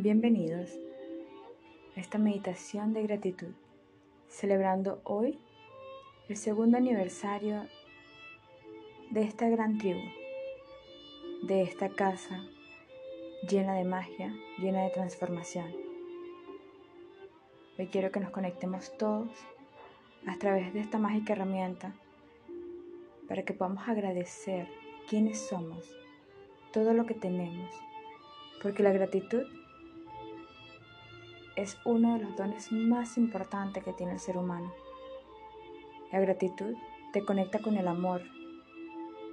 Bienvenidos a esta meditación de gratitud, celebrando hoy el segundo aniversario de esta gran tribu, de esta casa llena de magia, llena de transformación. Hoy quiero que nos conectemos todos a través de esta mágica herramienta para que podamos agradecer quiénes somos, todo lo que tenemos, porque la gratitud es uno de los dones más importantes que tiene el ser humano. La gratitud te conecta con el amor,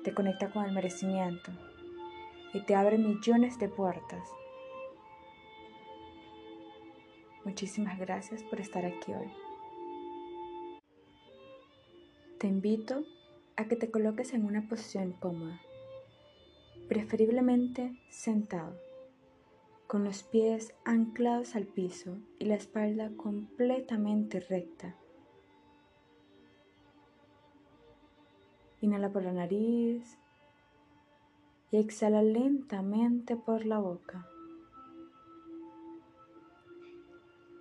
te conecta con el merecimiento y te abre millones de puertas. Muchísimas gracias por estar aquí hoy. Te invito a que te coloques en una posición cómoda, preferiblemente sentado con los pies anclados al piso y la espalda completamente recta. Inhala por la nariz y exhala lentamente por la boca.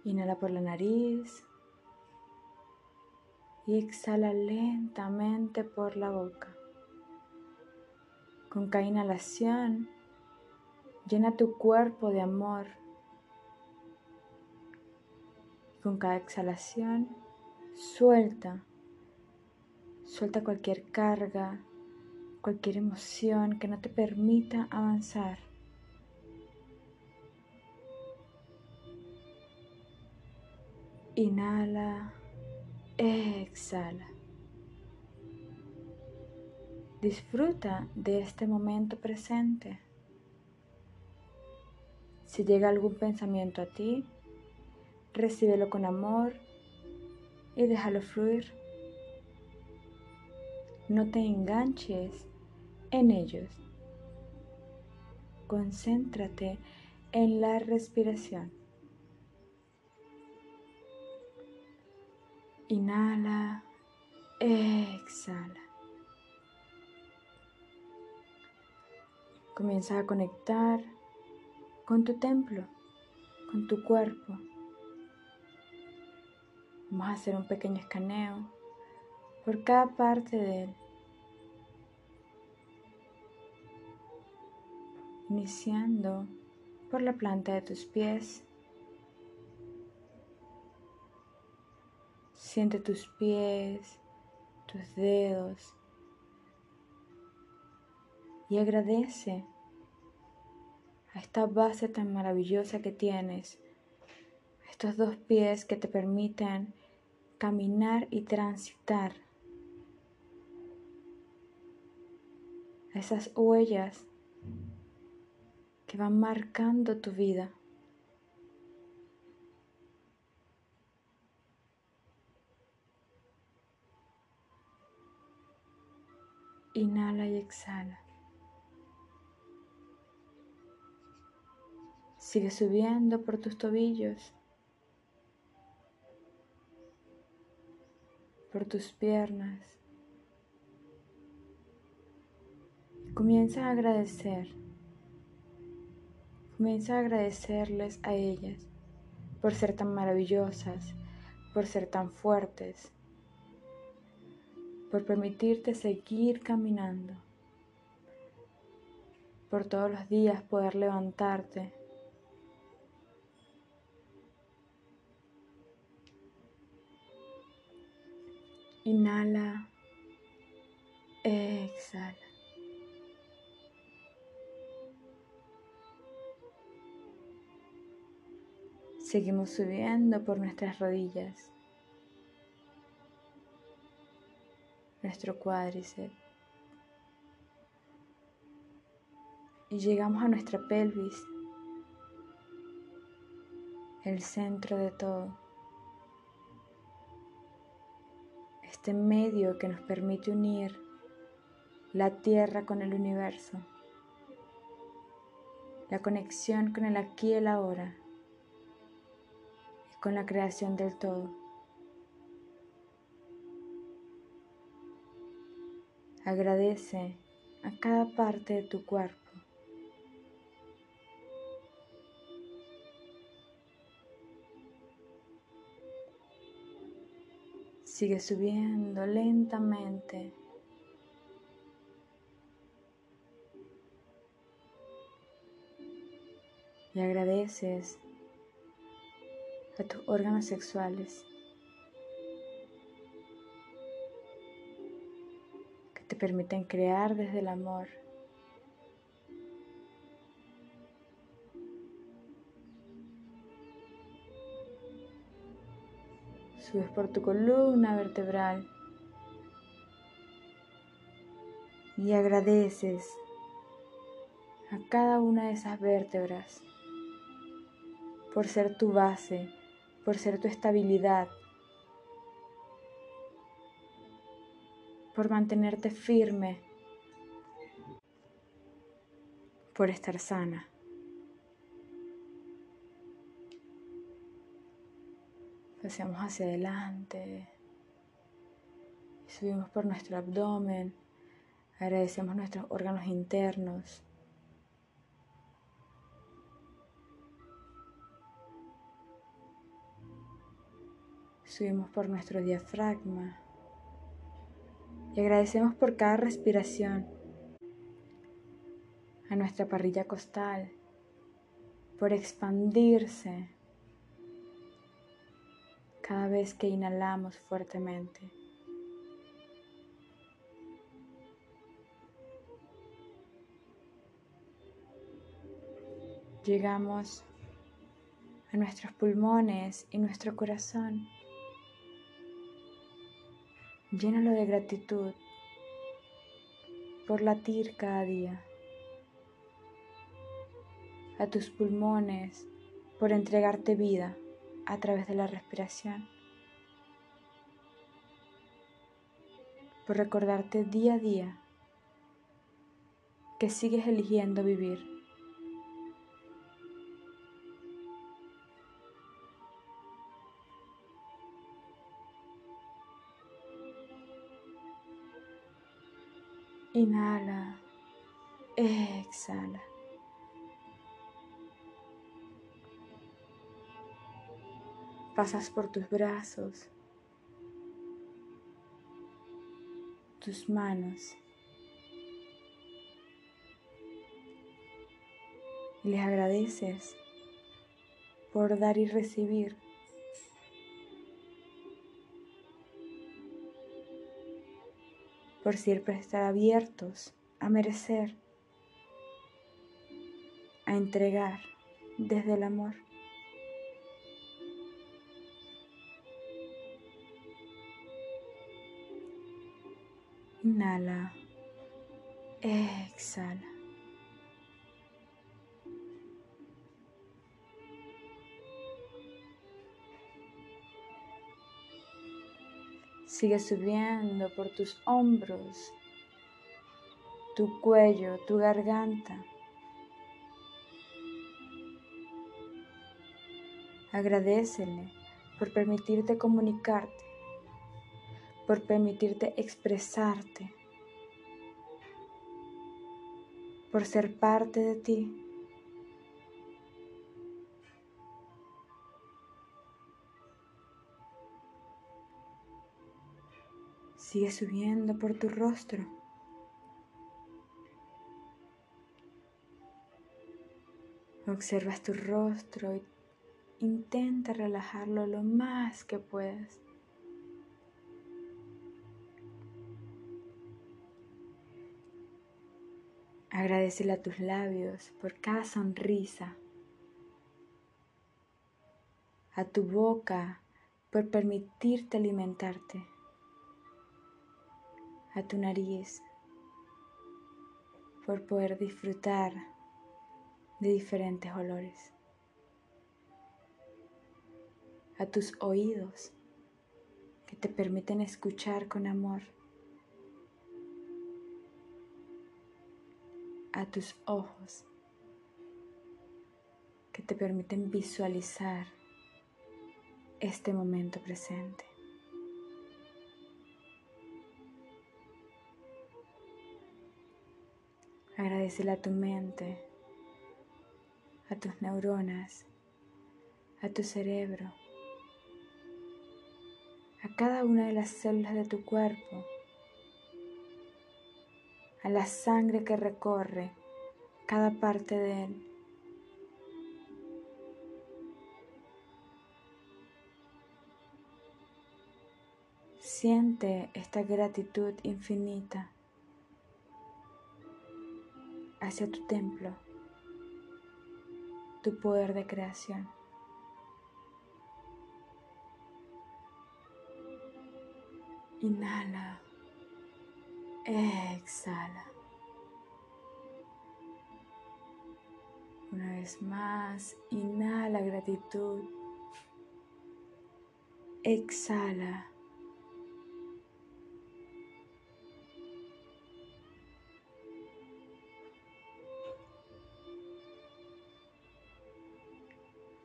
Inhala por la nariz y exhala lentamente por la boca. Con cada inhalación Llena tu cuerpo de amor. con cada exhalación, suelta. Suelta cualquier carga, cualquier emoción que no te permita avanzar. Inhala, exhala. Disfruta de este momento presente. Si llega algún pensamiento a ti, recíbelo con amor y déjalo fluir. No te enganches en ellos. Concéntrate en la respiración. Inhala, exhala. Comienza a conectar con tu templo, con tu cuerpo. Vamos a hacer un pequeño escaneo por cada parte de él. Iniciando por la planta de tus pies. Siente tus pies, tus dedos y agradece a esta base tan maravillosa que tienes, estos dos pies que te permiten caminar y transitar, esas huellas que van marcando tu vida. Inhala y exhala. Sigue subiendo por tus tobillos, por tus piernas. Comienza a agradecer. Comienza a agradecerles a ellas por ser tan maravillosas, por ser tan fuertes, por permitirte seguir caminando, por todos los días poder levantarte Inhala, exhala. Seguimos subiendo por nuestras rodillas, nuestro cuádriceps. Y llegamos a nuestra pelvis, el centro de todo. Este medio que nos permite unir la tierra con el universo, la conexión con el aquí y el ahora y con la creación del todo. Agradece a cada parte de tu cuerpo. Sigue subiendo lentamente. Y agradeces a tus órganos sexuales que te permiten crear desde el amor. Por tu columna vertebral y agradeces a cada una de esas vértebras por ser tu base, por ser tu estabilidad, por mantenerte firme, por estar sana. Paseamos hacia adelante. Subimos por nuestro abdomen. Agradecemos nuestros órganos internos. Subimos por nuestro diafragma. Y agradecemos por cada respiración. A nuestra parrilla costal. Por expandirse cada vez que inhalamos fuertemente. Llegamos a nuestros pulmones y nuestro corazón. Llénalo de gratitud por latir cada día. A tus pulmones por entregarte vida a través de la respiración. Por recordarte día a día que sigues eligiendo vivir. Inhala, exhala. Pasas por tus brazos, tus manos y les agradeces por dar y recibir. por siempre estar abiertos a merecer, a entregar desde el amor. Inhala. Exhala. Sigue subiendo por tus hombros, tu cuello, tu garganta. Agradecele por permitirte comunicarte por permitirte expresarte, por ser parte de ti. Sigue subiendo por tu rostro. Observas tu rostro y intenta relajarlo lo más que puedas. Agradecele a tus labios por cada sonrisa, a tu boca por permitirte alimentarte, a tu nariz por poder disfrutar de diferentes olores, a tus oídos que te permiten escuchar con amor a tus ojos que te permiten visualizar este momento presente. Agradecele a tu mente, a tus neuronas, a tu cerebro, a cada una de las células de tu cuerpo, a la sangre que recorre cada parte de él. Siente esta gratitud infinita hacia tu templo, tu poder de creación. Inhala. Exhala. Una vez más, inhala gratitud. Exhala.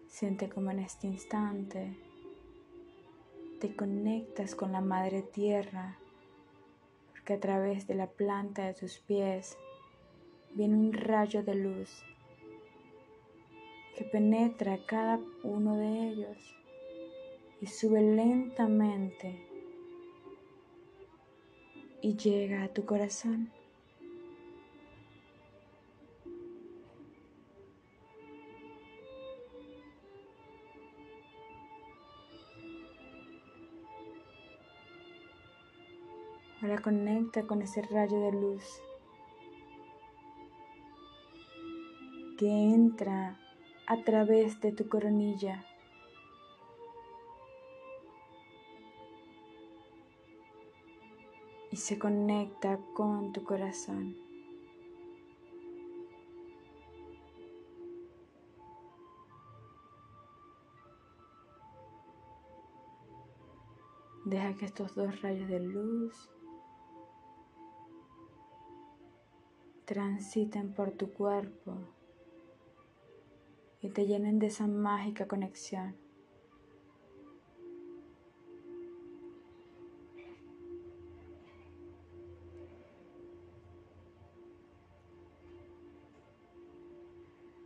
Siente como en este instante te conectas con la Madre Tierra, porque a través de la planta de tus pies viene un rayo de luz que penetra cada uno de ellos y sube lentamente y llega a tu corazón. Ahora conecta con ese rayo de luz que entra a través de tu coronilla. Y se conecta con tu corazón. Deja que estos dos rayos de luz transiten por tu cuerpo y te llenen de esa mágica conexión.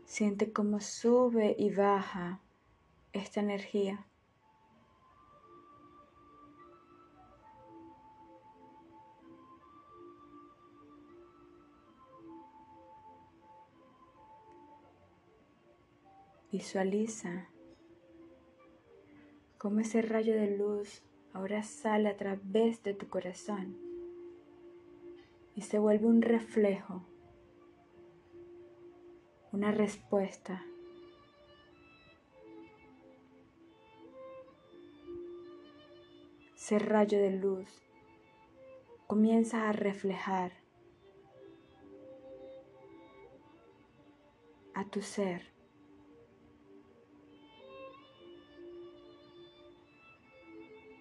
Siente cómo sube y baja esta energía. Visualiza cómo ese rayo de luz ahora sale a través de tu corazón y se vuelve un reflejo, una respuesta. Ese rayo de luz comienza a reflejar a tu ser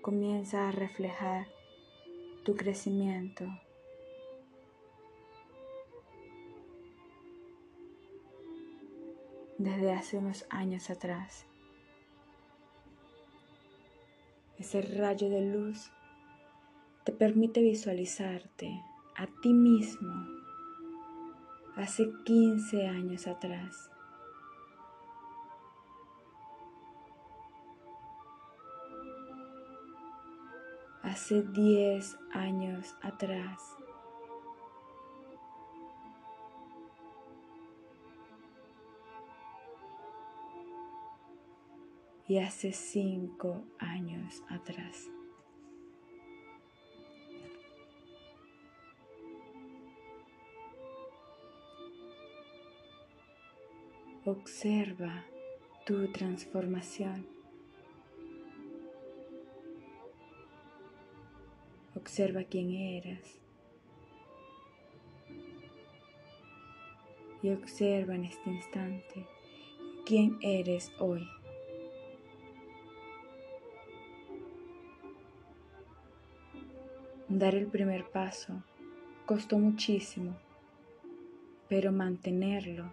comienza a reflejar tu crecimiento. Desde hace unos años atrás, ese rayo de luz te permite visualizarte a ti mismo hace 15 años atrás. Hace 10 años atrás. Y hace 5 años atrás. Observa tu transformación. Observa quién eras. Y observa en este instante quién eres hoy. Dar el primer paso costó muchísimo, pero mantenerlo,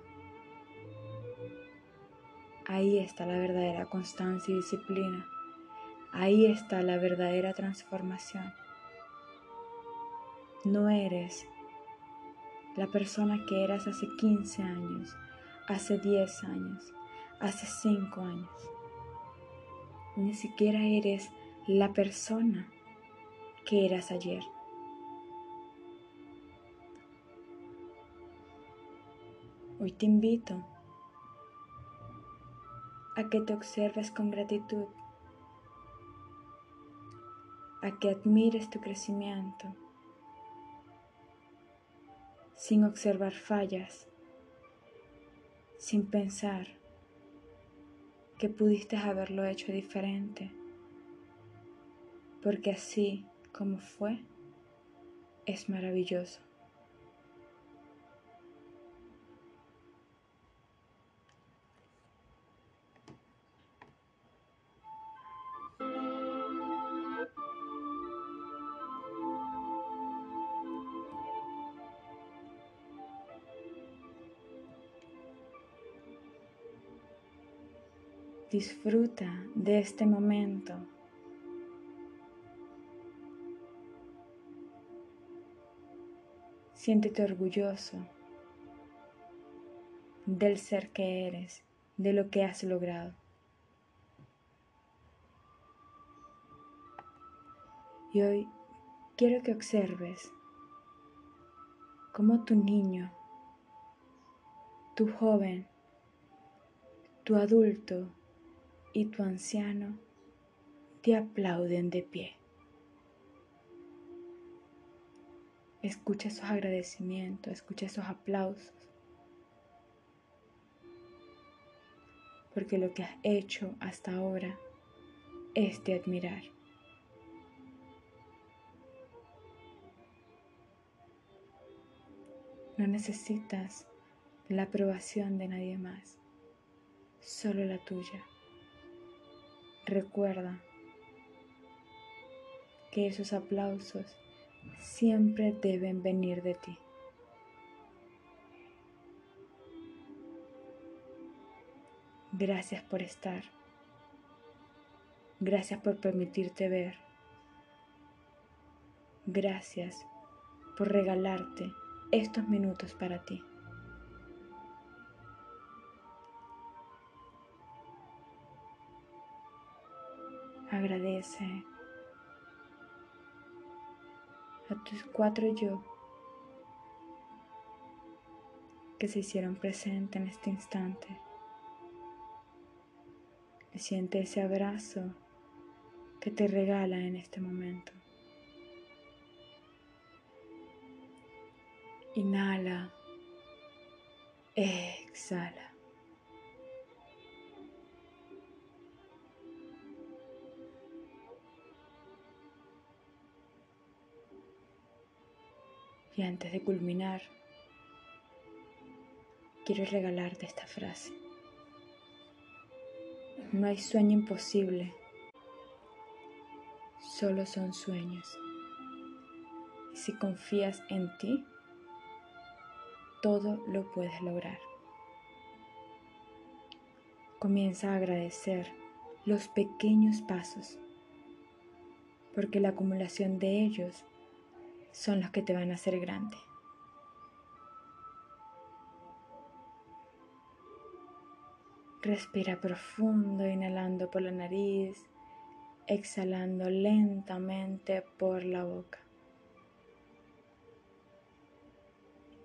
ahí está la verdadera constancia y disciplina, ahí está la verdadera transformación. No eres la persona que eras hace 15 años, hace 10 años, hace 5 años. Ni siquiera eres la persona que eras ayer. Hoy te invito a que te observes con gratitud, a que admires tu crecimiento sin observar fallas, sin pensar que pudiste haberlo hecho diferente, porque así como fue, es maravilloso. Disfruta de este momento. Siéntete orgulloso del ser que eres, de lo que has logrado. Y hoy quiero que observes cómo tu niño, tu joven, tu adulto, y tu anciano te aplauden de pie. Escucha esos agradecimientos, escucha esos aplausos. Porque lo que has hecho hasta ahora es de admirar. No necesitas la aprobación de nadie más, solo la tuya. Recuerda que esos aplausos siempre deben venir de ti. Gracias por estar. Gracias por permitirte ver. Gracias por regalarte estos minutos para ti. Agradece a tus cuatro yo que se hicieron presentes en este instante. siente ese abrazo que te regala en este momento. Inhala, exhala. Y antes de culminar, quiero regalarte esta frase. No hay sueño imposible, solo son sueños. Y si confías en ti, todo lo puedes lograr. Comienza a agradecer los pequeños pasos, porque la acumulación de ellos son los que te van a hacer grande. Respira profundo, inhalando por la nariz, exhalando lentamente por la boca.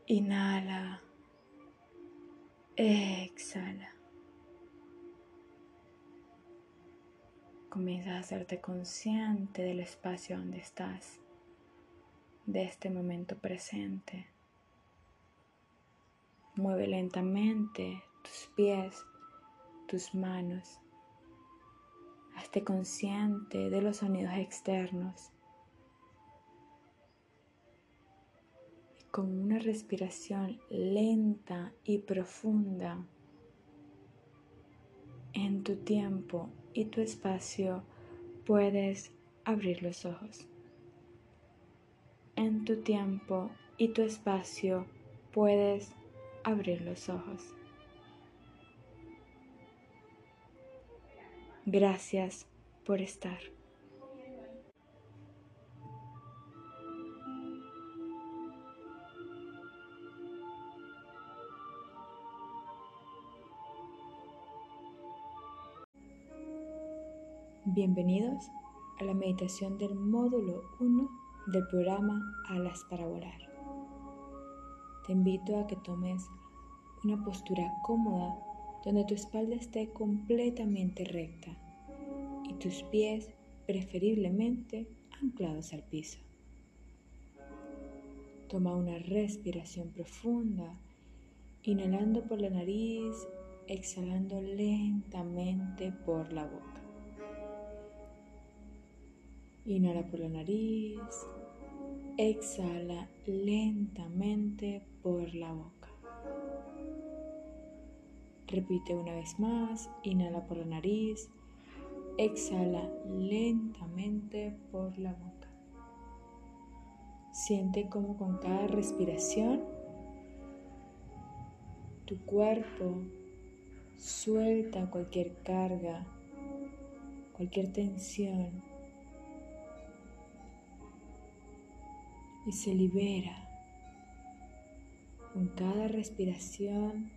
Inhala, exhala. Comienza a hacerte consciente del espacio donde estás de este momento presente. Mueve lentamente tus pies, tus manos. Hazte consciente de los sonidos externos. Y con una respiración lenta y profunda, en tu tiempo y tu espacio puedes abrir los ojos en tu tiempo y tu espacio puedes abrir los ojos. Gracias por estar. Bienvenidos a la meditación del módulo 1 del programa Alas para Volar. Te invito a que tomes una postura cómoda donde tu espalda esté completamente recta y tus pies preferiblemente anclados al piso. Toma una respiración profunda, inhalando por la nariz, exhalando lentamente por la boca. Inhala por la nariz, exhala lentamente por la boca. Repite una vez más, inhala por la nariz, exhala lentamente por la boca. Siente como con cada respiración tu cuerpo suelta cualquier carga, cualquier tensión y se libera. Con cada respiración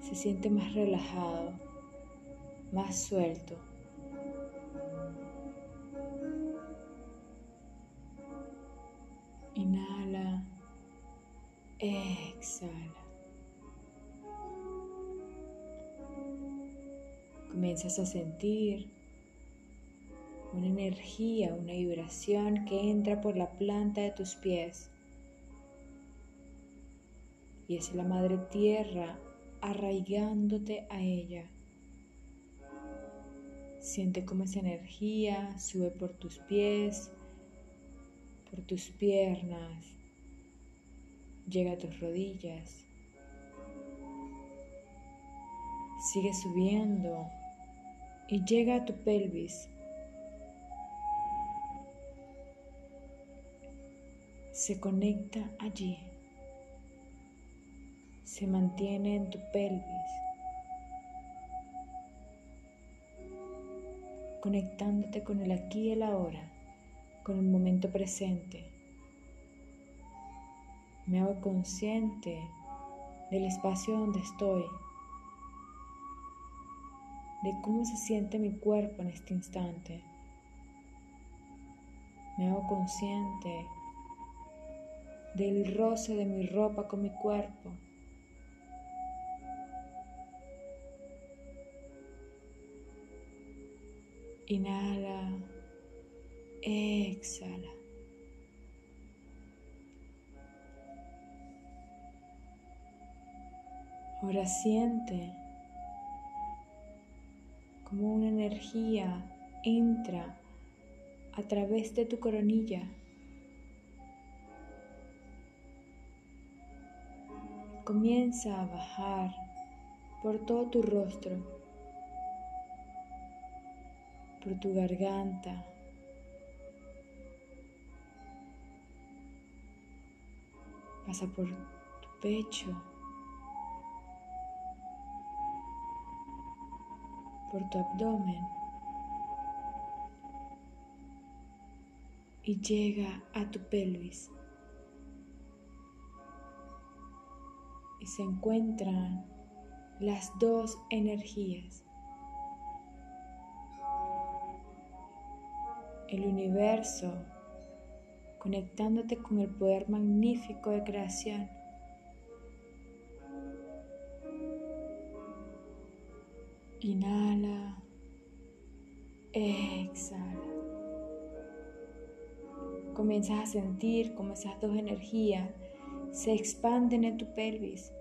se siente más relajado, más suelto. Inhala, exhala. Comienzas a sentir una energía, una vibración que entra por la planta de tus pies. Y es la madre tierra arraigándote a ella. Siente cómo esa energía sube por tus pies, por tus piernas, llega a tus rodillas, sigue subiendo y llega a tu pelvis. Se conecta allí, se mantiene en tu pelvis, conectándote con el aquí y el ahora con el momento presente. Me hago consciente del espacio donde estoy, de cómo se siente mi cuerpo en este instante. Me hago consciente del roce de mi ropa con mi cuerpo. Inhala. Exhala. Ahora siente como una energía entra a través de tu coronilla. Comienza a bajar por todo tu rostro, por tu garganta, pasa por tu pecho, por tu abdomen y llega a tu pelvis. Se encuentran las dos energías. El universo conectándote con el poder magnífico de creación. Inhala, exhala. Comienzas a sentir como esas dos energías se expanden en tu pelvis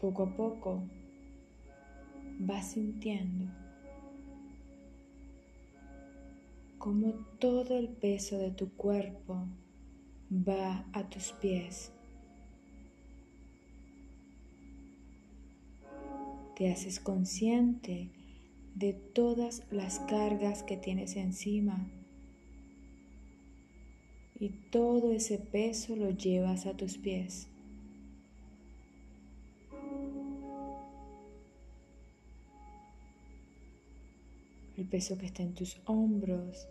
Poco a poco vas sintiendo como todo el peso de tu cuerpo va a tus pies. te haces consciente de todas las cargas que tienes encima y todo ese peso lo llevas a tus pies. El peso que está en tus hombros,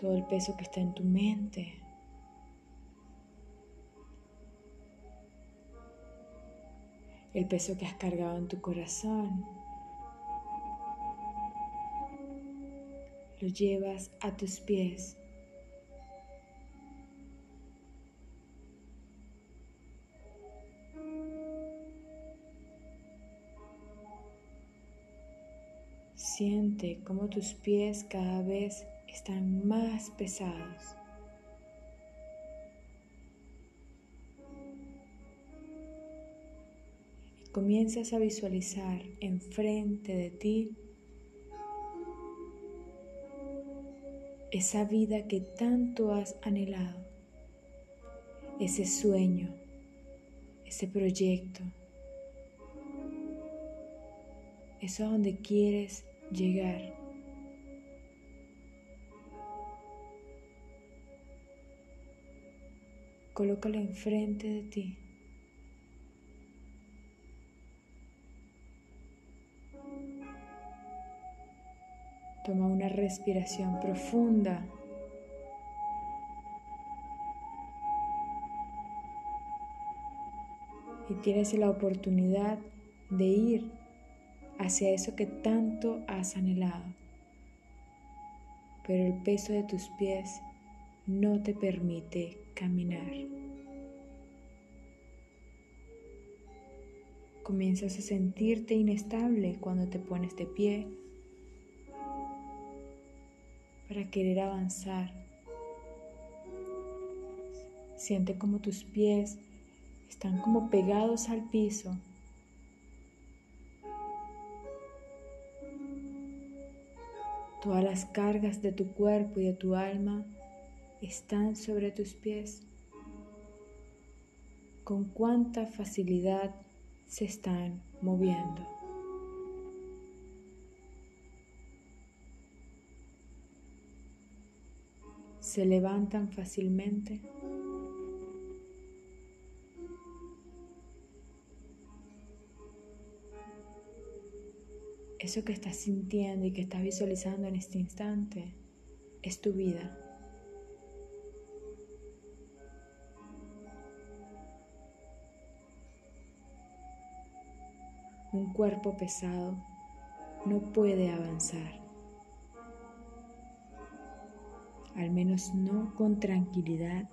todo el peso que está en tu mente. El peso que has cargado en tu corazón. Lo llevas a tus pies. Siente cómo tus pies cada vez están más pesados. Comienzas a visualizar enfrente de ti esa vida que tanto has anhelado, ese sueño, ese proyecto, eso a donde quieres llegar. Colócalo enfrente de ti. Respiración profunda. Y tienes la oportunidad de ir hacia eso que tanto has anhelado. Pero el peso de tus pies no te permite caminar. Comienzas a sentirte inestable cuando te pones de pie para querer avanzar. Siente como tus pies están como pegados al piso Todas las cargas de tu cuerpo y de tu alma están sobre tus pies. Con cuánta facilidad se están moviendo. Se levantan fácilmente. Eso que estás sintiendo y que estás visualizando en este instante es tu vida. Un cuerpo pesado no puede avanzar, al menos no con tranquilidad,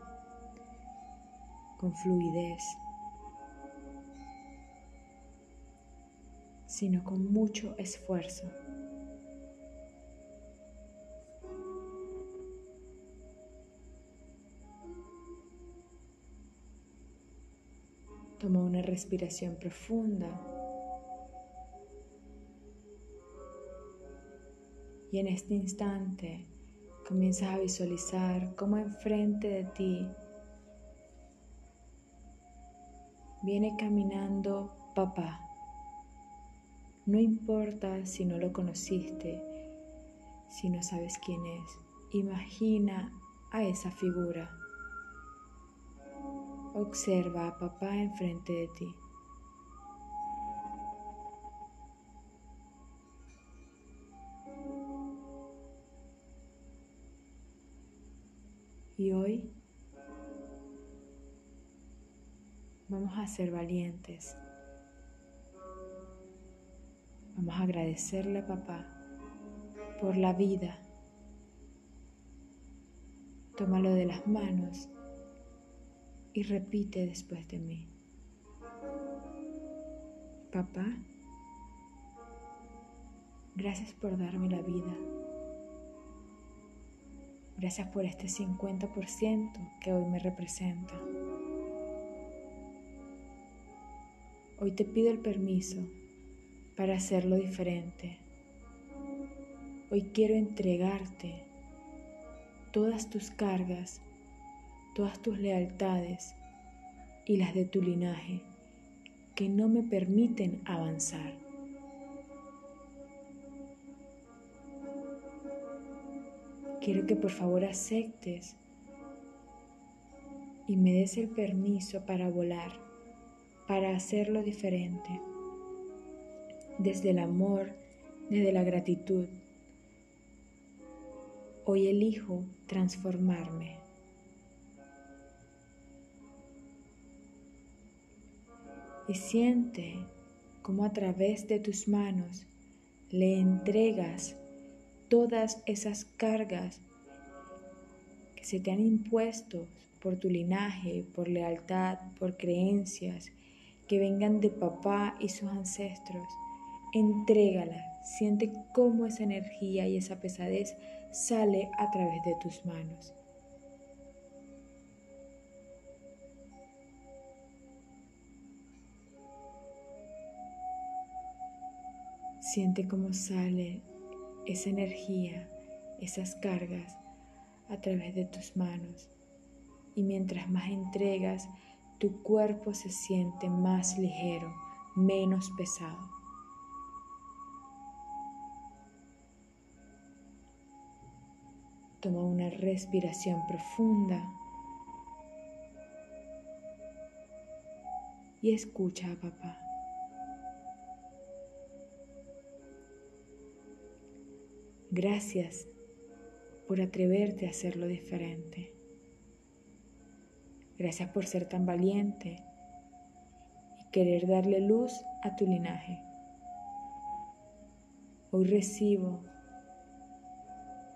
con fluidez. sino con mucho esfuerzo. Toma una respiración profunda y en este instante comienzas a visualizar cómo enfrente de ti viene caminando papá. No importa si no lo conociste, si no sabes quién es, imagina a esa figura. Observa a papá enfrente de ti. Vamos a ser valientes. Vamos a agradecerle a papá por la vida. Tómalo de las manos y repite después de mí. Papá, gracias por darme la vida. Gracias por este 50% que hoy me representa. Hoy te pido el permiso para hacerlo diferente. Hoy quiero entregarte todas tus cargas, todas tus lealtades y las de tu linaje que no me permiten avanzar. Quiero que por favor aceptes y me des el permiso para volar, para hacerlo diferente desde el amor, desde la gratitud. Hoy elijo transformarme. Y siente cómo a través de tus manos le entregas todas esas cargas que se te han impuesto por tu linaje, por lealtad, por creencias, que vengan de papá y sus ancestros. Entrégala, siente cómo esa energía y esa pesadez sale a través de tus manos. Siente cómo sale esa energía, esas cargas a través de tus manos. Y mientras más entregas, tu cuerpo se siente más ligero, menos pesado. Toma una respiración profunda y escucha a papá. Gracias por atreverte a hacerlo diferente. Gracias por ser tan valiente y querer darle luz a tu linaje. Hoy recibo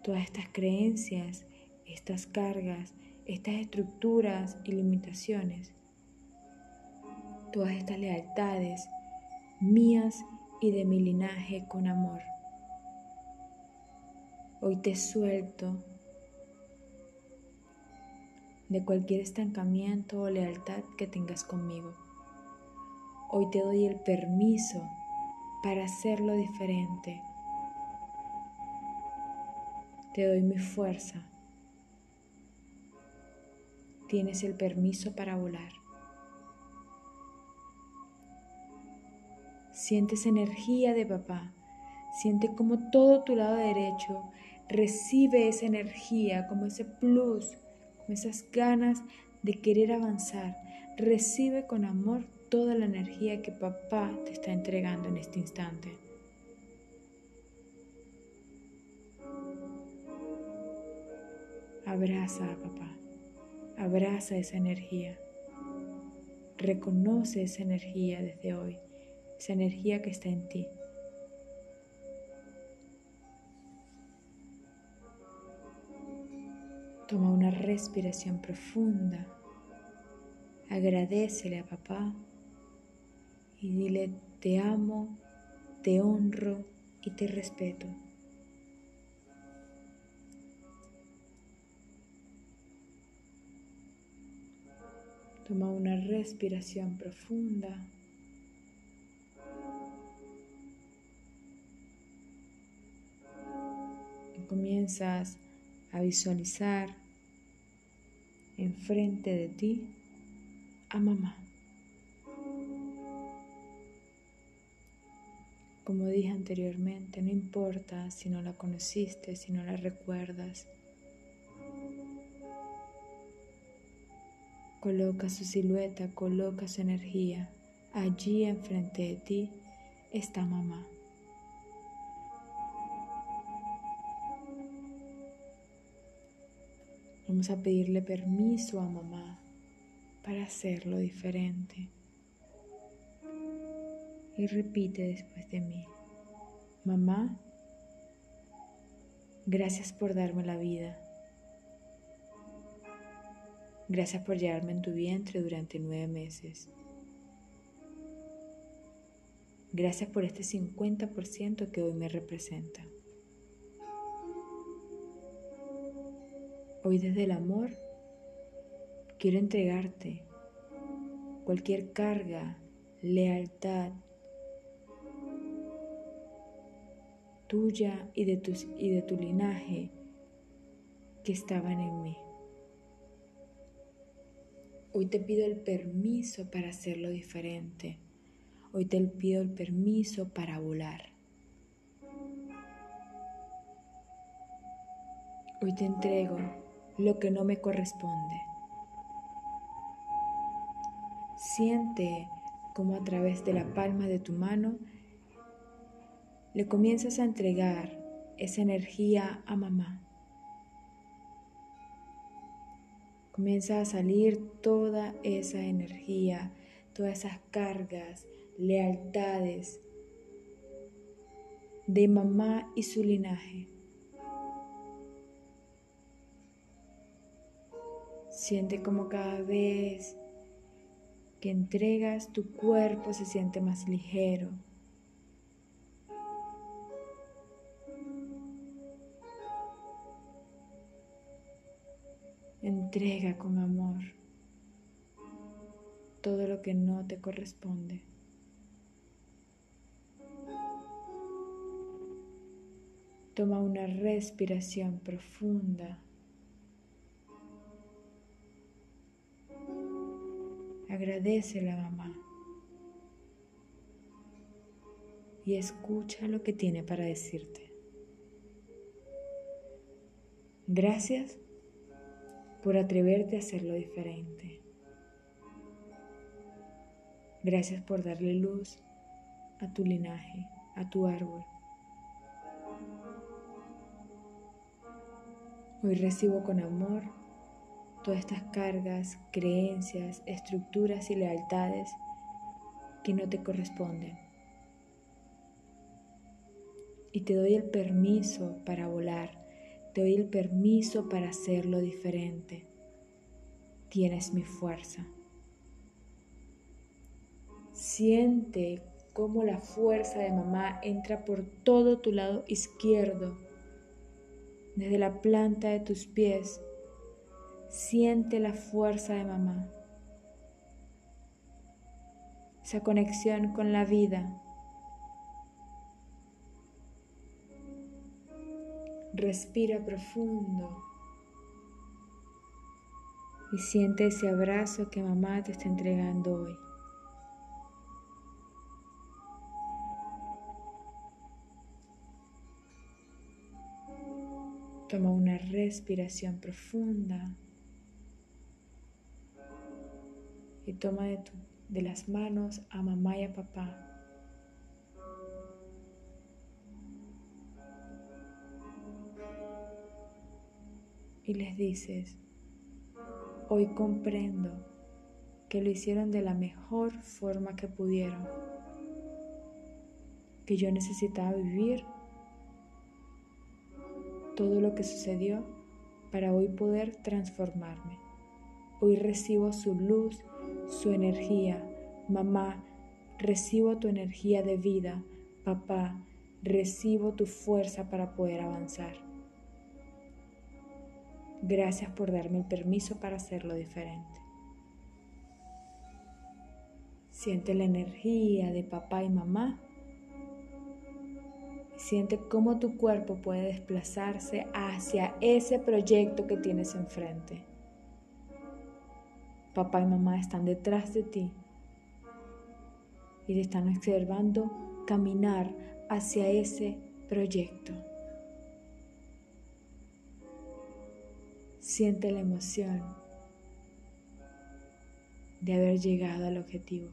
todas estas creencias, estas cargas, estas estructuras y limitaciones, todas estas lealtades mías y de mi linaje con amor. Hoy te suelto de cualquier estancamiento o lealtad que tengas conmigo. Hoy te doy el permiso para hacerlo diferente. Te doy mi fuerza. Tienes el permiso para volar. Sientes energía de papá. Siente como todo tu lado derecho Recibe esa energía, como ese plus, esas ganas de querer avanzar. Recibe con amor toda la energía que papá te está entregando en este instante. Abraza a papá, abraza esa energía. Reconoce esa energía desde hoy, esa energía que está en ti. Toma una respiración profunda. Agradecele a papá y dile te amo, te honro y te respeto. Toma una respiración profunda. Y comienzas a visualizar enfrente de ti a mamá. Como dije anteriormente, no importa si no la conociste, si no la recuerdas. Coloca su silueta, coloca su energía. Allí enfrente de ti está mamá. Vamos a pedirle permiso a mamá para hacerlo diferente. Y repite después de mí, mamá, gracias por darme la vida. Gracias por llevarme en tu vientre durante nueve meses. Gracias por este 50% que hoy me representa. Hoy desde el amor quiero entregarte cualquier carga, lealtad tuya y de, y de tu linaje que estaban en mí. Hoy te pido el permiso para hacerlo diferente. Hoy te pido el permiso para volar. Hoy te entrego lo que no me corresponde. Siente como a través de la palma de tu mano le comienzas a entregar esa energía a mamá. Comienza a salir toda esa energía, todas esas cargas, lealtades de mamá y su linaje. Siente como cada vez que entregas tu cuerpo se siente más ligero. Entrega con amor todo lo que no te corresponde. Toma una respiración profunda. Agradece la mamá y escucha lo que tiene para decirte. Gracias por atreverte a hacerlo diferente. Gracias por darle luz a tu linaje, a tu árbol. Hoy recibo con amor todas estas cargas, creencias, estructuras y lealtades que no te corresponden. Y te doy el permiso para volar, te doy el permiso para hacerlo diferente. Tienes mi fuerza. Siente cómo la fuerza de mamá entra por todo tu lado izquierdo desde la planta de tus pies, siente la fuerza de mamá, esa conexión con la vida. Respira profundo y siente ese abrazo que mamá te está entregando hoy. Toma una respiración profunda y toma de, de las manos a mamá y a papá. Y les dices, hoy comprendo que lo hicieron de la mejor forma que pudieron, que yo necesitaba vivir todo lo que sucedió para hoy poder transformarme. Hoy recibo su luz, su energía. Mamá, recibo tu energía de vida. Papá, recibo tu fuerza para poder avanzar. Gracias por darme el permiso para hacerlo diferente. Siente la energía de papá y mamá Siente cómo tu cuerpo puede desplazarse hacia ese proyecto que tienes enfrente. Papá y mamá están detrás de ti y te están observando caminar hacia ese proyecto. Siente la emoción de haber llegado al objetivo.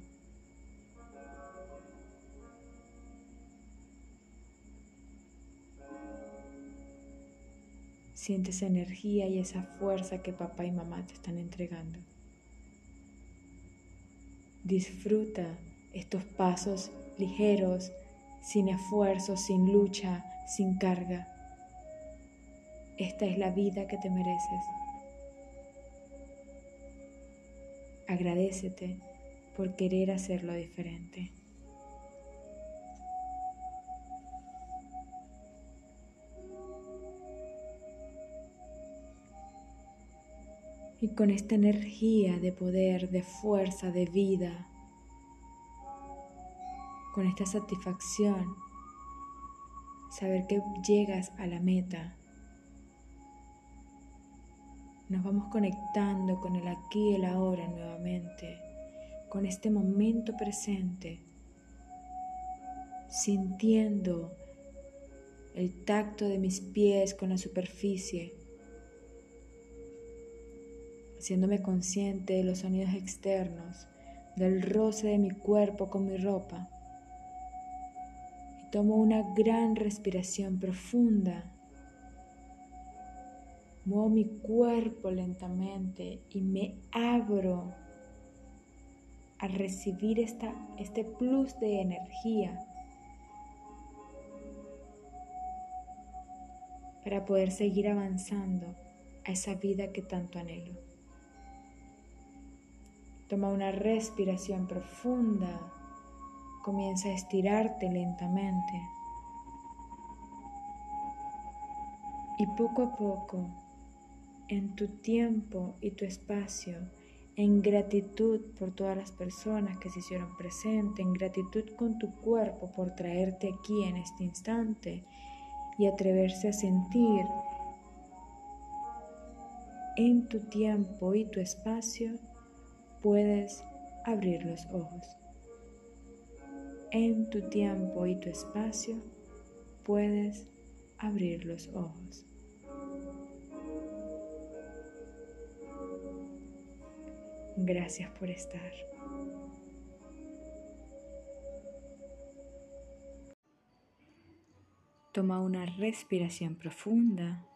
Siente esa energía y esa fuerza que papá y mamá te están entregando. Disfruta estos pasos ligeros, sin esfuerzo, sin lucha, sin carga. Esta es la vida que te mereces. Agradecete por querer hacerlo diferente. Y con esta energía de poder, de fuerza, de vida, con esta satisfacción, saber que llegas a la meta. Nos vamos conectando con el aquí y el ahora nuevamente, con este momento presente, sintiendo el tacto de mis pies con la superficie haciéndome consciente de los sonidos externos, del roce de mi cuerpo con mi ropa. Y tomo una gran respiración profunda Muevo mi cuerpo lentamente y me abro a recibir esta, este plus de energía para poder seguir avanzando a esa vida que tanto anhelo. Toma una respiración profunda, comienza a estirarte lentamente. Y poco a poco, en tu tiempo y tu espacio, en gratitud por todas las personas que se hicieron presentes, en gratitud con tu cuerpo por traerte aquí en este instante y atreverse a sentir en tu tiempo y tu espacio, puedes abrir los ojos. En tu tiempo y tu espacio, puedes abrir los ojos. Gracias por estar. Toma una respiración profunda,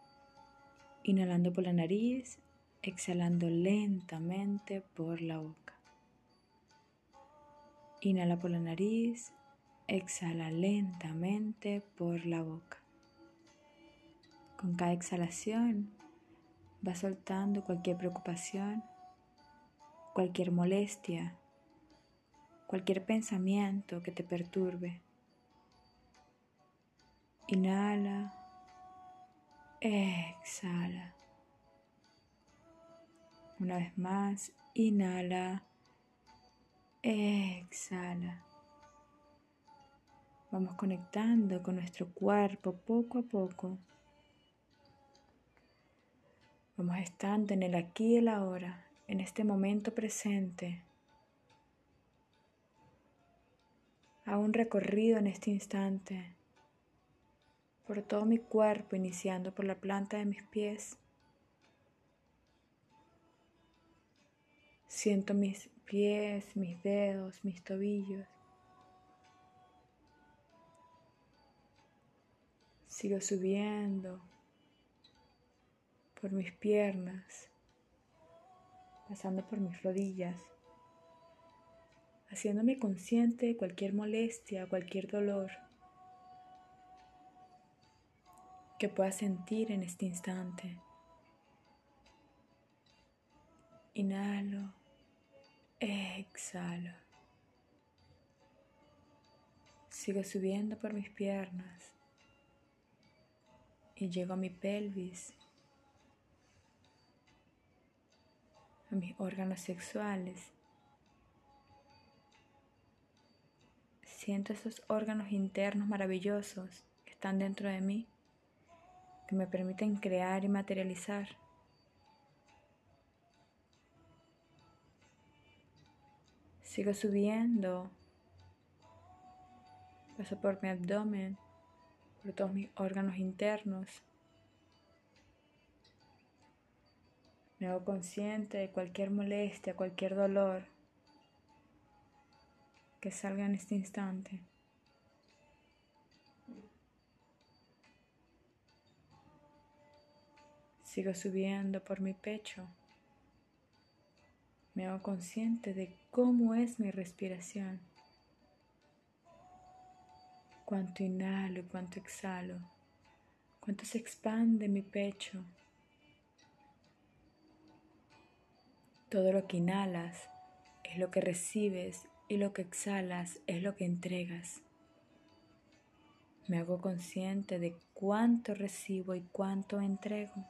inhalando por la nariz, exhalando lentamente por la boca. Inhala por la nariz, exhala lentamente por la boca. Con cada exhalación va soltando cualquier preocupación, cualquier molestia, cualquier pensamiento que te perturbe. Inhala, exhala. Una vez más, inhala, exhala. Vamos conectando con nuestro cuerpo poco a poco. Vamos estando en el aquí y el ahora, en este momento presente. A un recorrido en este instante por todo mi cuerpo, iniciando por la planta de mis pies. Siento mis pies, mis dedos, mis tobillos. Sigo subiendo por mis piernas, pasando por mis rodillas, haciéndome consciente de cualquier molestia, cualquier dolor. que puedas sentir en este instante. Inhalo, exhalo. Sigo subiendo por mis piernas y llego a mi pelvis, a mis órganos sexuales. Siento esos órganos internos maravillosos que están dentro de mí que me permiten crear y materializar. Sigo subiendo. Paso por mi abdomen, por todos mis órganos internos. Me hago consciente de cualquier molestia, cualquier dolor que salga en este instante. Sigo subiendo por mi pecho. Me hago consciente de cómo es mi respiración. Cuánto inhalo y cuánto exhalo. Cuánto se expande mi pecho. Todo lo que inhalas es lo que recibes y lo que exhalas es lo que entregas. Me hago consciente de cuánto recibo y cuánto entrego.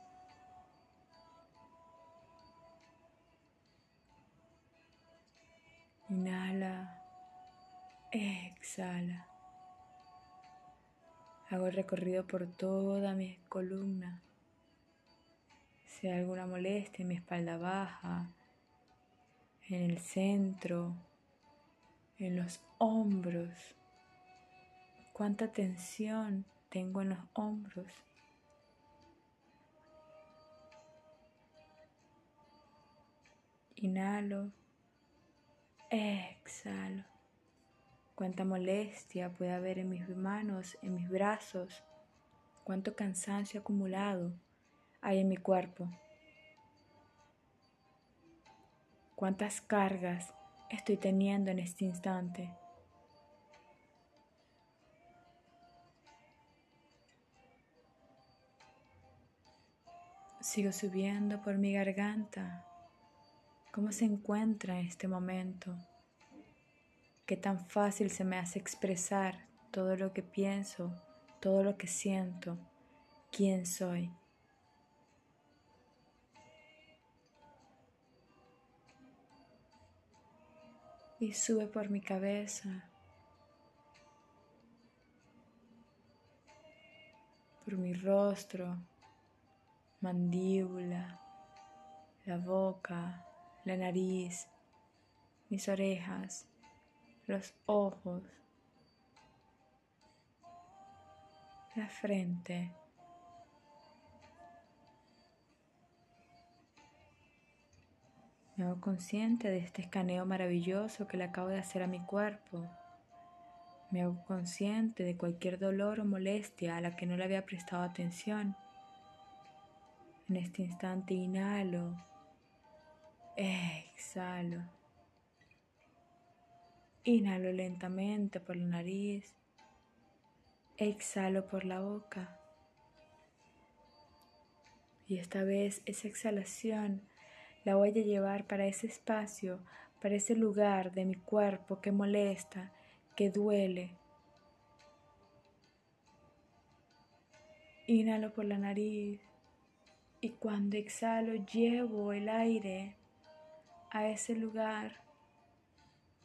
Inhala, exhala. Hago el recorrido por toda mi columna. Si hay alguna molestia en mi espalda baja, en el centro, en los hombros. Cuánta tensión tengo en los hombros. Inhalo Exhalo. Cuánta molestia puede haber en mis manos, en mis brazos. Cuánto cansancio acumulado. hay en mi cuerpo. Cuántas cargas estoy teniendo en este instante. Sigo subiendo por mi garganta. ¿Cómo se encuentra en este momento? ¿Qué tan fácil se me hace expresar todo lo que pienso, todo lo que siento, quién soy? Y sube por mi cabeza, por mi rostro, mandíbula, la boca, la nariz, mis orejas, los ojos, la frente. Me hago consciente de este escaneo maravilloso que le acabo de hacer a mi cuerpo. Me hago consciente de cualquier dolor o molestia a la que no le había prestado atención. En este instante inhalo, exhalo. Inhalo lentamente por la nariz, exhalo por la boca. Y esta vez esa exhalación la voy a llevar para ese espacio, para ese lugar de mi cuerpo que molesta, que duele. Inhalo por la nariz. Y cuando exhalo llevo el aire a ese lugar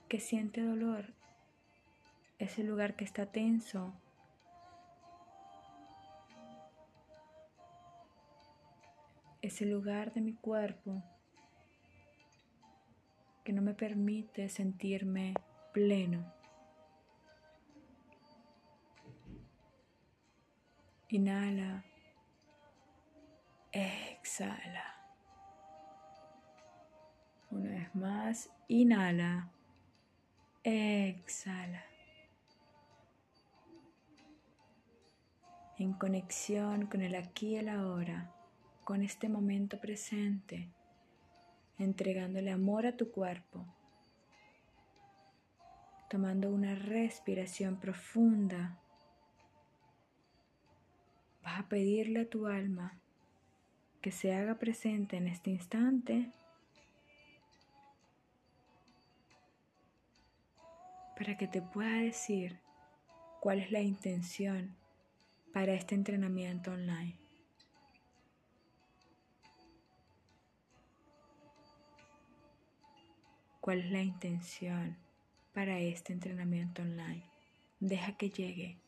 que siente dolor, ese lugar que está tenso. Ese lugar de mi cuerpo que no me permite sentirme pleno. Inhala. Exhala. Una vez más, inhala. Exhala. En conexión con el aquí y el ahora, con este momento presente, entregándole amor a tu cuerpo, tomando una respiración profunda. Vas a pedirle a tu alma que se haga presente en este instante para que te pueda decir cuál es la intención para este entrenamiento online. ¿Cuál es la intención para este entrenamiento online? Deja que llegue.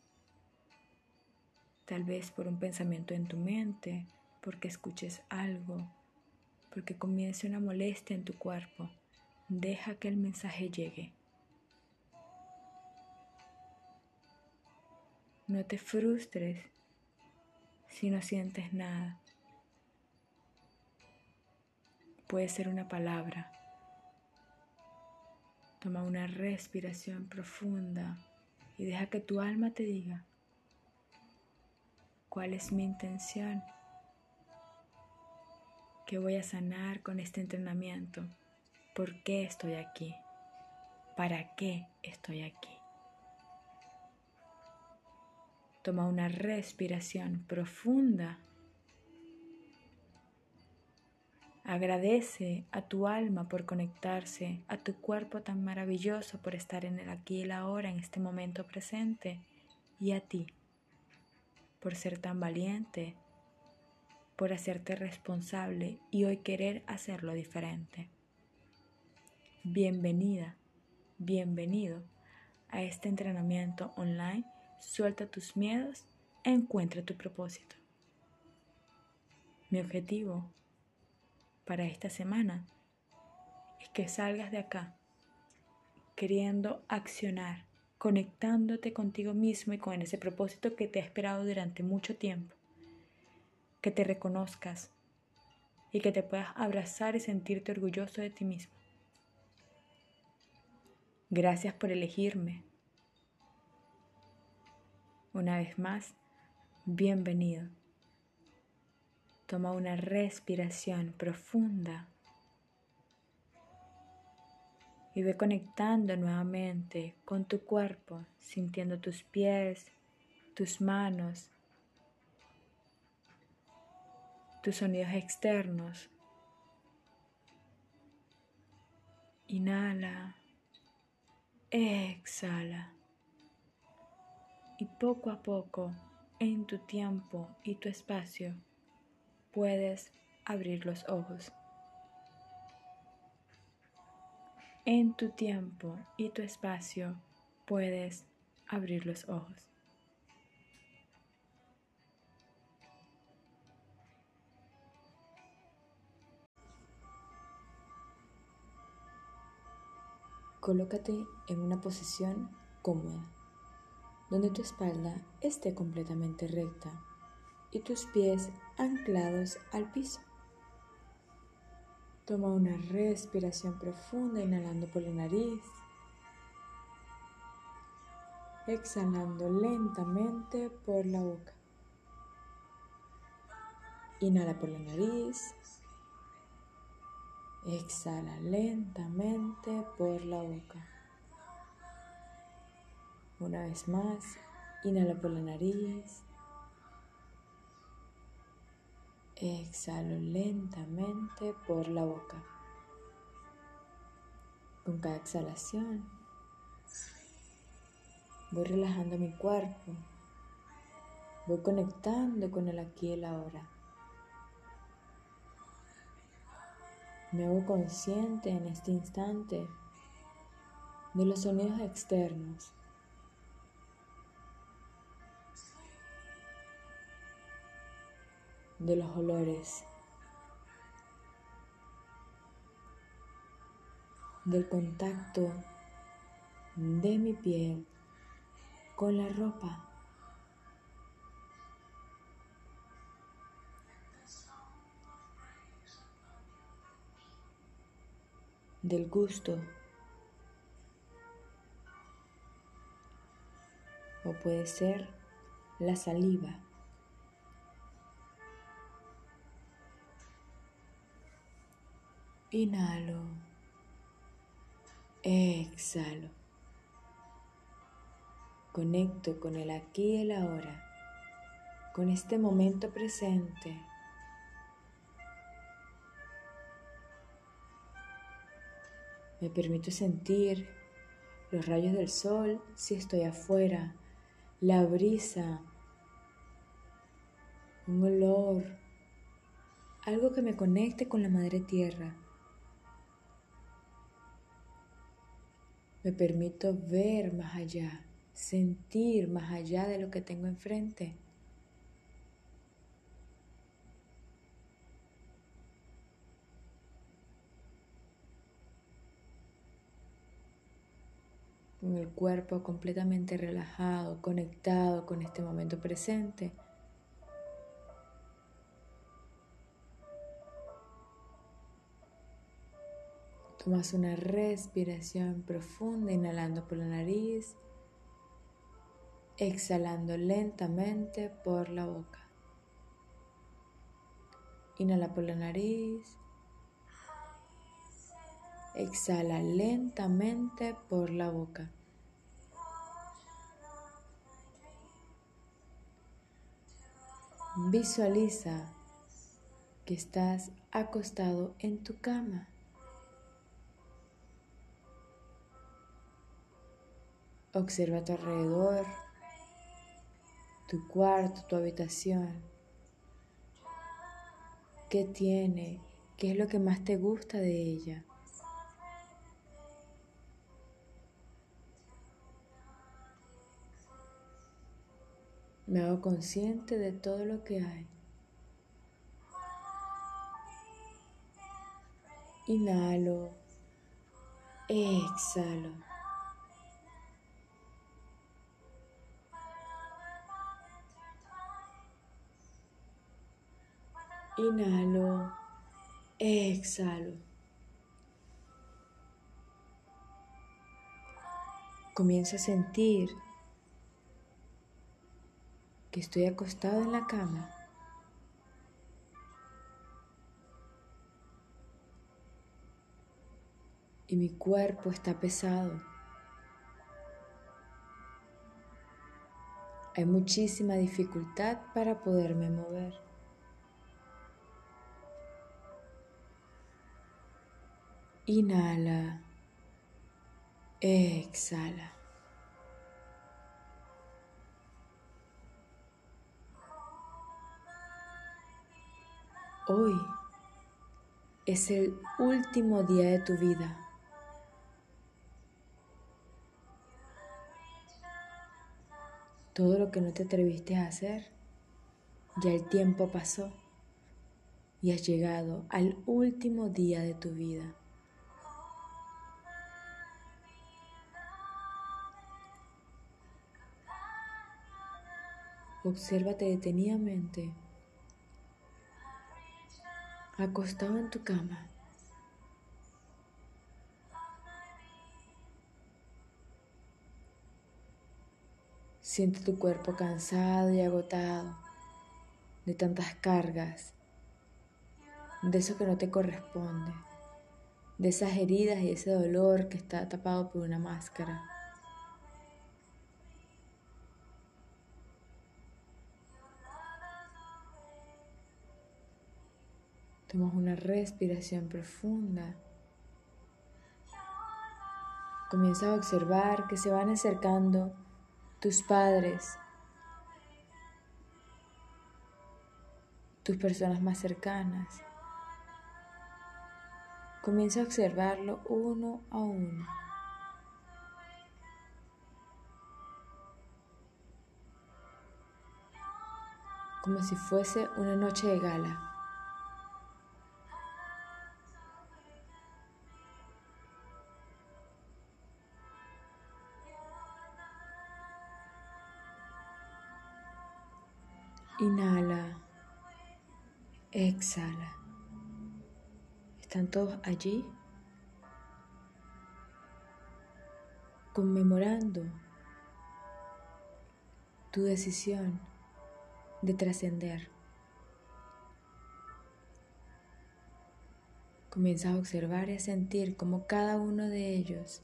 Tal vez por un pensamiento en tu mente, porque escuches algo, porque comience una molestia en tu cuerpo. Deja que el mensaje llegue. No te frustres si no sientes nada. Puede ser una palabra. Toma una respiración profunda y deja que tu alma te diga cuál es mi intención que voy a sanar con este entrenamiento. ¿Por qué estoy aquí? ¿Para qué estoy aquí? Toma una respiración profunda. Agradece a tu alma por conectarse, a tu cuerpo tan maravilloso por estar en el aquí y el ahora, en este momento presente, y a ti por ser tan valiente, por hacerte responsable y hoy querer hacerlo diferente. Bienvenida, bienvenido a este entrenamiento online. Suelta tus miedos encuentra tu propósito. Mi objetivo para esta semana es que salgas de acá queriendo accionar, conectándote contigo mismo y con ese propósito que te ha esperado durante mucho tiempo que te reconozcas y que te puedas abrazar y sentirte orgulloso de ti mismo. Gracias por elegirme. Una vez más, bienvenido. Toma una respiración profunda y ve conectando nuevamente con tu cuerpo, sintiendo tus pies, tus manos, tus sonidos externos. Inhala, exhala. Y poco a poco, en tu tiempo y tu espacio, puedes abrir los ojos. En tu tiempo y tu espacio, puedes abrir los ojos. Colócate en una posición cómoda, donde tu espalda esté completamente recta y tus pies anclados al piso. Toma una respiración profunda inhalando por la nariz, exhalando lentamente por la boca. Inhala por la nariz Exhala lentamente por la boca. Una vez más, inhala por la nariz. Exhalo lentamente por la boca. Con cada exhalación, voy relajando mi cuerpo. Voy conectando con el aquí y el ahora. Me hago consciente en este instante de los sonidos externos. De los olores, del contacto de mi piel con la ropa. del gusto. O puede ser la saliva. Inhalo. Exhalo. Conecto con el aquí y el ahora, con este momento presente. Me permito sentir los rayos del sol si estoy afuera, la brisa, un olor, algo que me conecte con la madre tierra. Me permito ver más allá, sentir más allá de lo que tengo enfrente. con el cuerpo completamente relajado, conectado con este momento presente. Tomas una respiración profunda, inhalando por la nariz, exhalando lentamente por la boca. Inhala por la nariz, Exhala lentamente por la boca. Visualiza que estás acostado en tu cama. Observa a tu alrededor, tu cuarto, tu habitación. ¿Qué tiene? ¿Qué es lo que más te gusta de ella? Me hago consciente de todo lo que hay. Inhalo, exhalo. inhalo, exhalo. Comienza a sentir que estoy acostado en la cama. Y mi cuerpo está pesado. Hay muchísima dificultad para poderme mover. Inhala. Exhala. Hoy es el último día de tu vida. Todo lo que no te atreviste a hacer, ya el tiempo pasó y has llegado al último día de tu vida. Obsérvate detenidamente, acostado en tu cama. Siente tu cuerpo cansado y agotado de tantas cargas, de eso que no te corresponde, de esas heridas y ese dolor que está tapado por una máscara. Tomas una respiración profunda. Comienza a observar que se van acercando tus padres, tus personas más cercanas. Comienza a observarlo uno a uno. Como si fuese una noche de gala. Exhala. ¿Están todos allí? Conmemorando tu decisión de trascender. Comienza a observar y a sentir cómo cada uno de ellos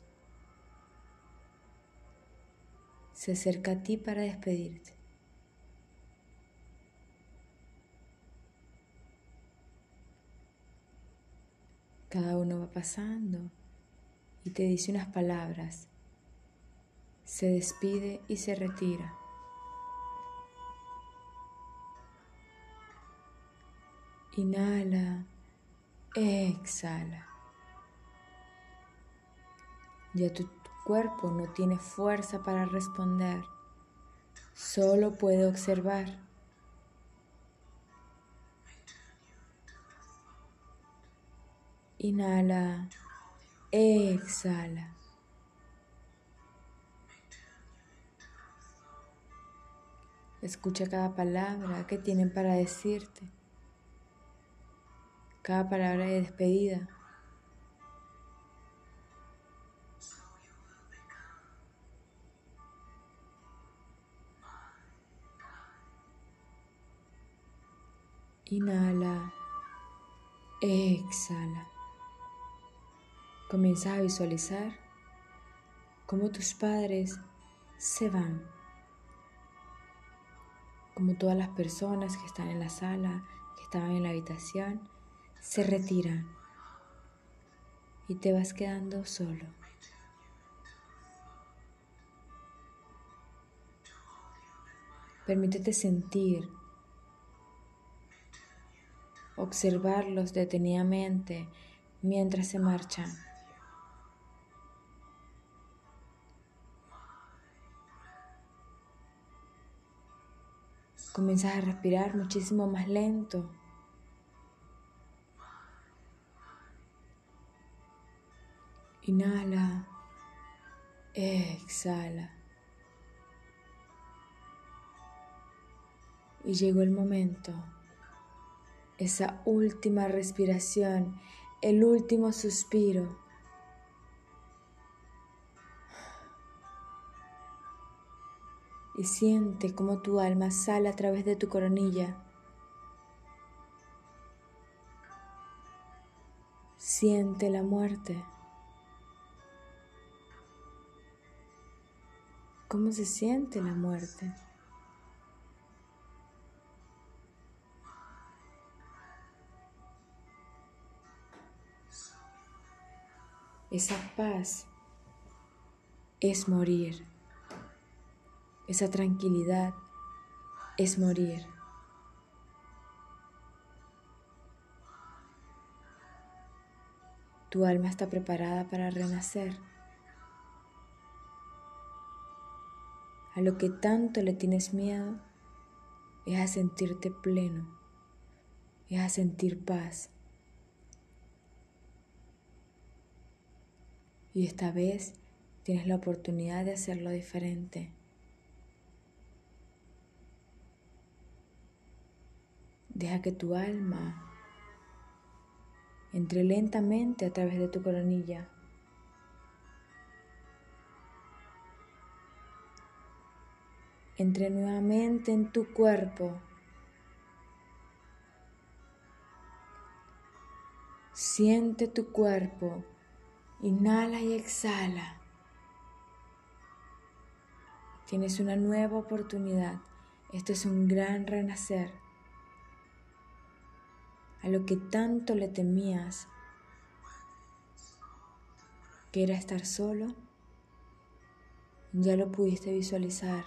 se acerca a ti para despedirte. Cada uno va pasando y te dice unas palabras. Se despide y se retira. Inhala, exhala. Ya tu cuerpo no tiene fuerza para responder, solo puede observar. Inhala, exhala. Escucha cada palabra que tienen para decirte, cada palabra de despedida. Inhala, exhala. Comienza a visualizar cómo tus padres se van, como todas las personas que están en la sala, que estaban en la habitación, se retiran y te vas quedando solo. Permítete sentir, observarlos detenidamente mientras se marchan. Comienzas a respirar muchísimo más lento. Inhala, exhala. Y llegó el momento, esa última respiración, el último suspiro. y siente cómo tu alma sale a través de tu coronilla. Siente la muerte. ¿Cómo se siente la muerte? Esa paz es morir. Esa tranquilidad es morir. Tu alma está preparada para renacer. A lo que tanto le tienes miedo es a sentirte pleno, es a sentir paz. Y esta vez tienes la oportunidad de hacerlo diferente. Deja que tu alma entre lentamente a través de tu coronilla. Entre nuevamente en tu cuerpo. Siente tu cuerpo. Inhala y exhala. Tienes una nueva oportunidad. Esto es un gran renacer a lo que tanto le temías, que era estar solo, ya lo pudiste visualizar.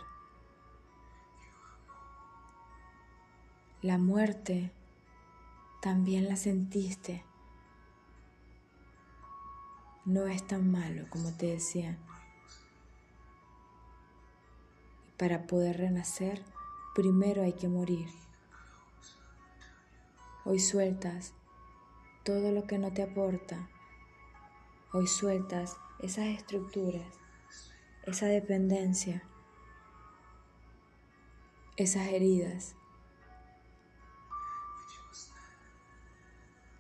La muerte también la sentiste. No es tan malo como te decían. Para poder renacer, primero hay que morir. Hoy sueltas todo lo que no te aporta. Hoy sueltas esas estructuras, esa dependencia, esas heridas.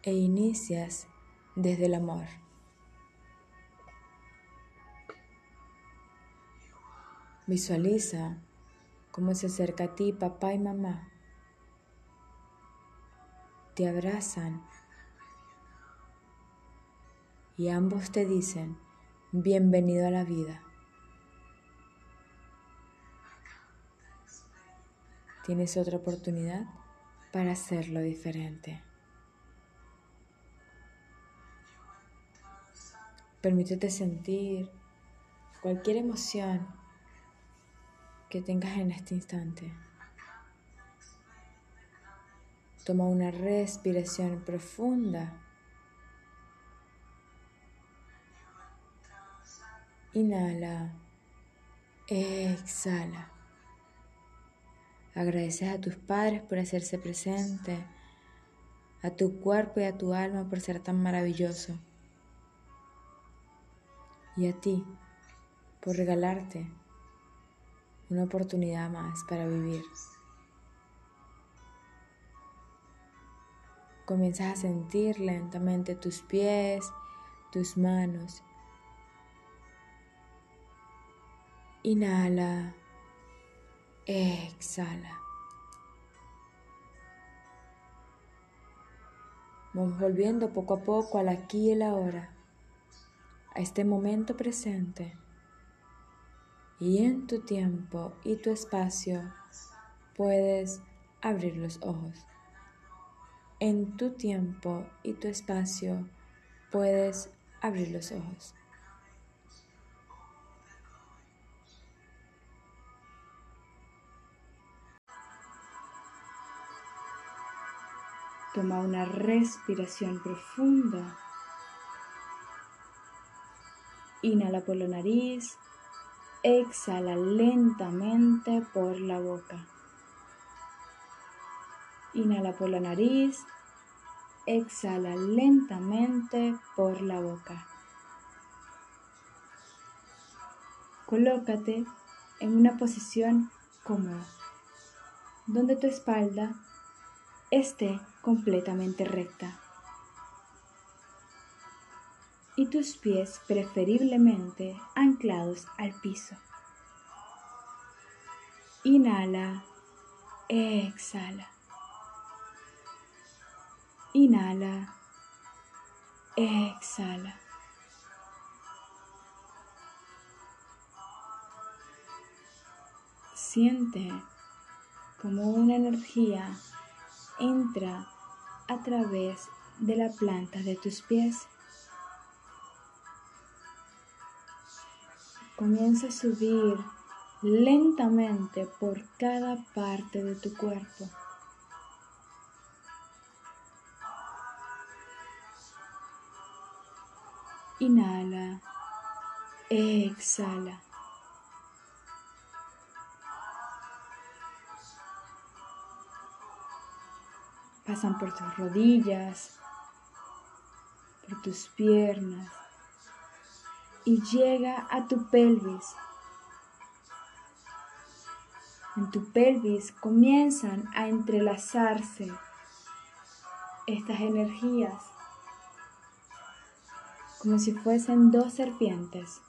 E inicias desde el amor. Visualiza cómo se acerca a ti papá y mamá te abrazan y ambos te dicen, bienvenido a la vida. Tienes otra oportunidad para hacerlo diferente. Permítete sentir cualquier emoción que tengas en este instante. Toma una respiración profunda. Inhala. Exhala. Agradeces a tus padres por hacerse presente, a tu cuerpo y a tu alma por ser tan maravilloso. Y a ti por regalarte una oportunidad más para vivir. Comienzas a sentir lentamente tus pies, tus manos. Inhala, exhala. Vamos volviendo poco a poco al aquí y el ahora, a este momento presente. Y en tu tiempo y tu espacio puedes abrir los ojos en tu tiempo y tu espacio puedes abrir los ojos. Toma una respiración profunda. Inhala por la nariz, exhala lentamente por la boca. Inhala por la nariz, exhala lentamente por la boca. Colócate en una posición cómoda, donde tu espalda esté completamente recta y tus pies preferiblemente anclados al piso. Inhala, exhala. Inhala. Exhala. Siente como una energía entra a través de la planta de tus pies. Comienza a subir lentamente por cada parte de tu cuerpo. Inhala, exhala. Pasan por tus rodillas, por tus piernas y llega a tu pelvis. En tu pelvis comienzan a entrelazarse estas energías como si fuesen dos serpientes.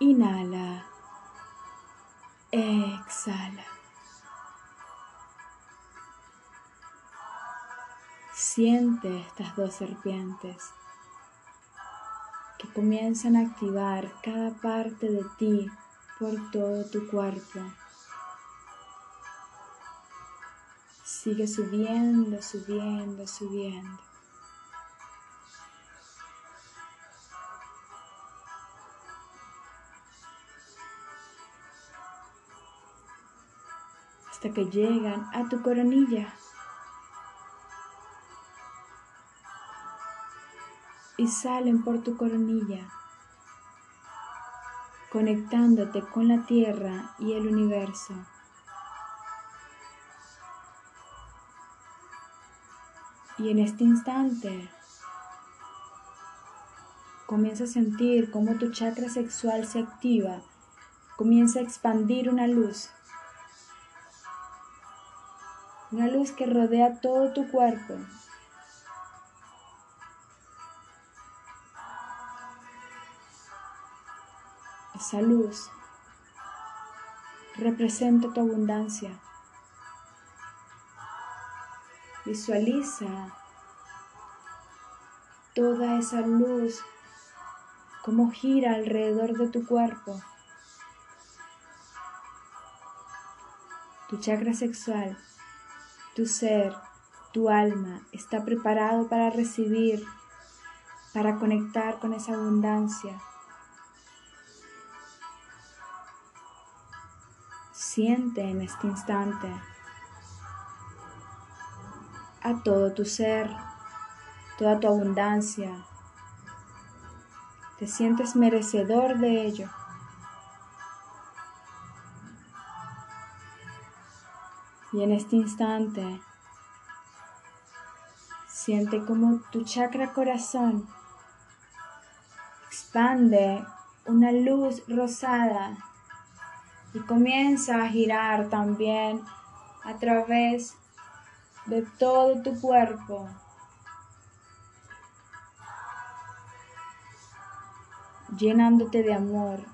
Inhala, exhala. Siente estas dos serpientes que comienzan a activar cada parte de ti por todo tu cuerpo. Sigue subiendo, subiendo, subiendo. Hasta que llegan a tu coronilla. Y salen por tu coronilla, conectándote con la tierra y el universo. Y en este instante comienza a sentir cómo tu chakra sexual se activa, comienza a expandir una luz una luz que rodea todo tu cuerpo. Esa luz representa tu abundancia. Visualiza toda esa luz como gira alrededor de tu cuerpo. Tu chakra sexual tu ser, tu alma está preparado para recibir, para conectar con esa abundancia. Siente en este instante a todo tu ser, toda tu abundancia. Te sientes merecedor de ello. Y en este instante, siente como tu chakra corazón expande una luz rosada y comienza a girar también a través de todo tu cuerpo. llenándote de amor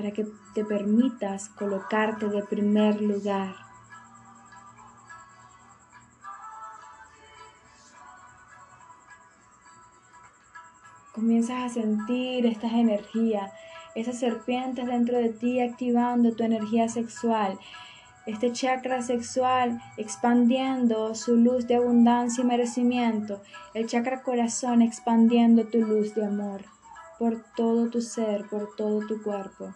para que te permitas colocarte de primer lugar. Comienzas a sentir estas energías, esas serpientes dentro de ti activando tu energía sexual, este chakra sexual expandiendo su luz de abundancia y merecimiento, el chakra corazón expandiendo tu luz de amor por todo tu ser, por todo tu cuerpo.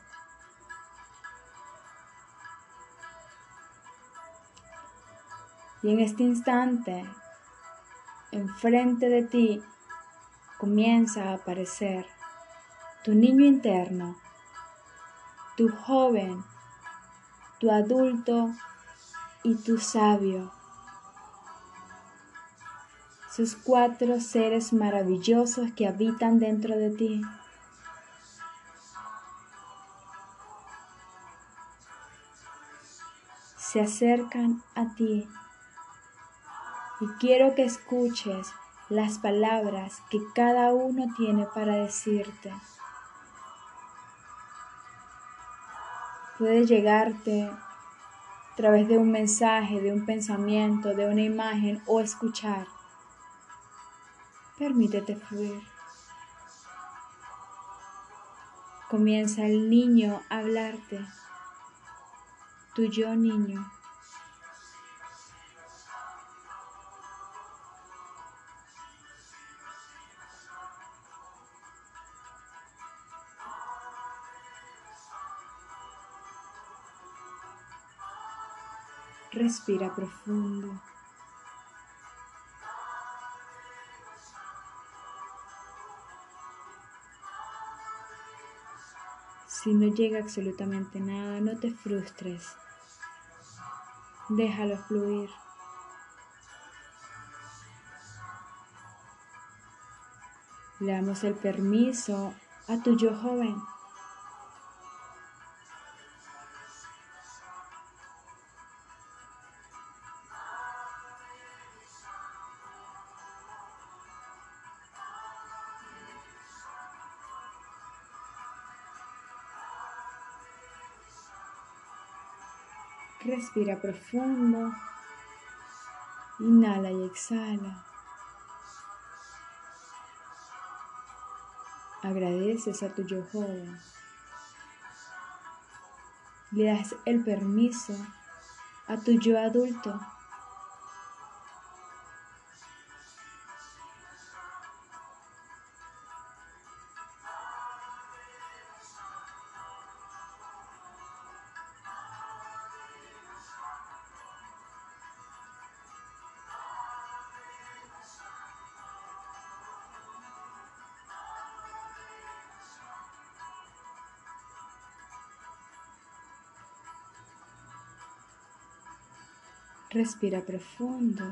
Y en este instante, enfrente de ti, comienza a aparecer tu niño interno, tu joven, tu adulto y tu sabio. Esos cuatro seres maravillosos que habitan dentro de ti. Se acercan a ti y quiero que escuches las palabras que cada uno tiene para decirte. Puede llegarte a través de un mensaje, de un pensamiento, de una imagen o escuchar. Permítete fluir. comienza el niño a hablarte, tu yo niño. Respira profundo. Si no llega absolutamente nada, no te frustres. Déjalo fluir. Le damos el permiso a tu yo joven Respira profundo. Inhala y exhala. Agradeces a tu joven. Le das el permiso a tu yo adulto Respira profundo.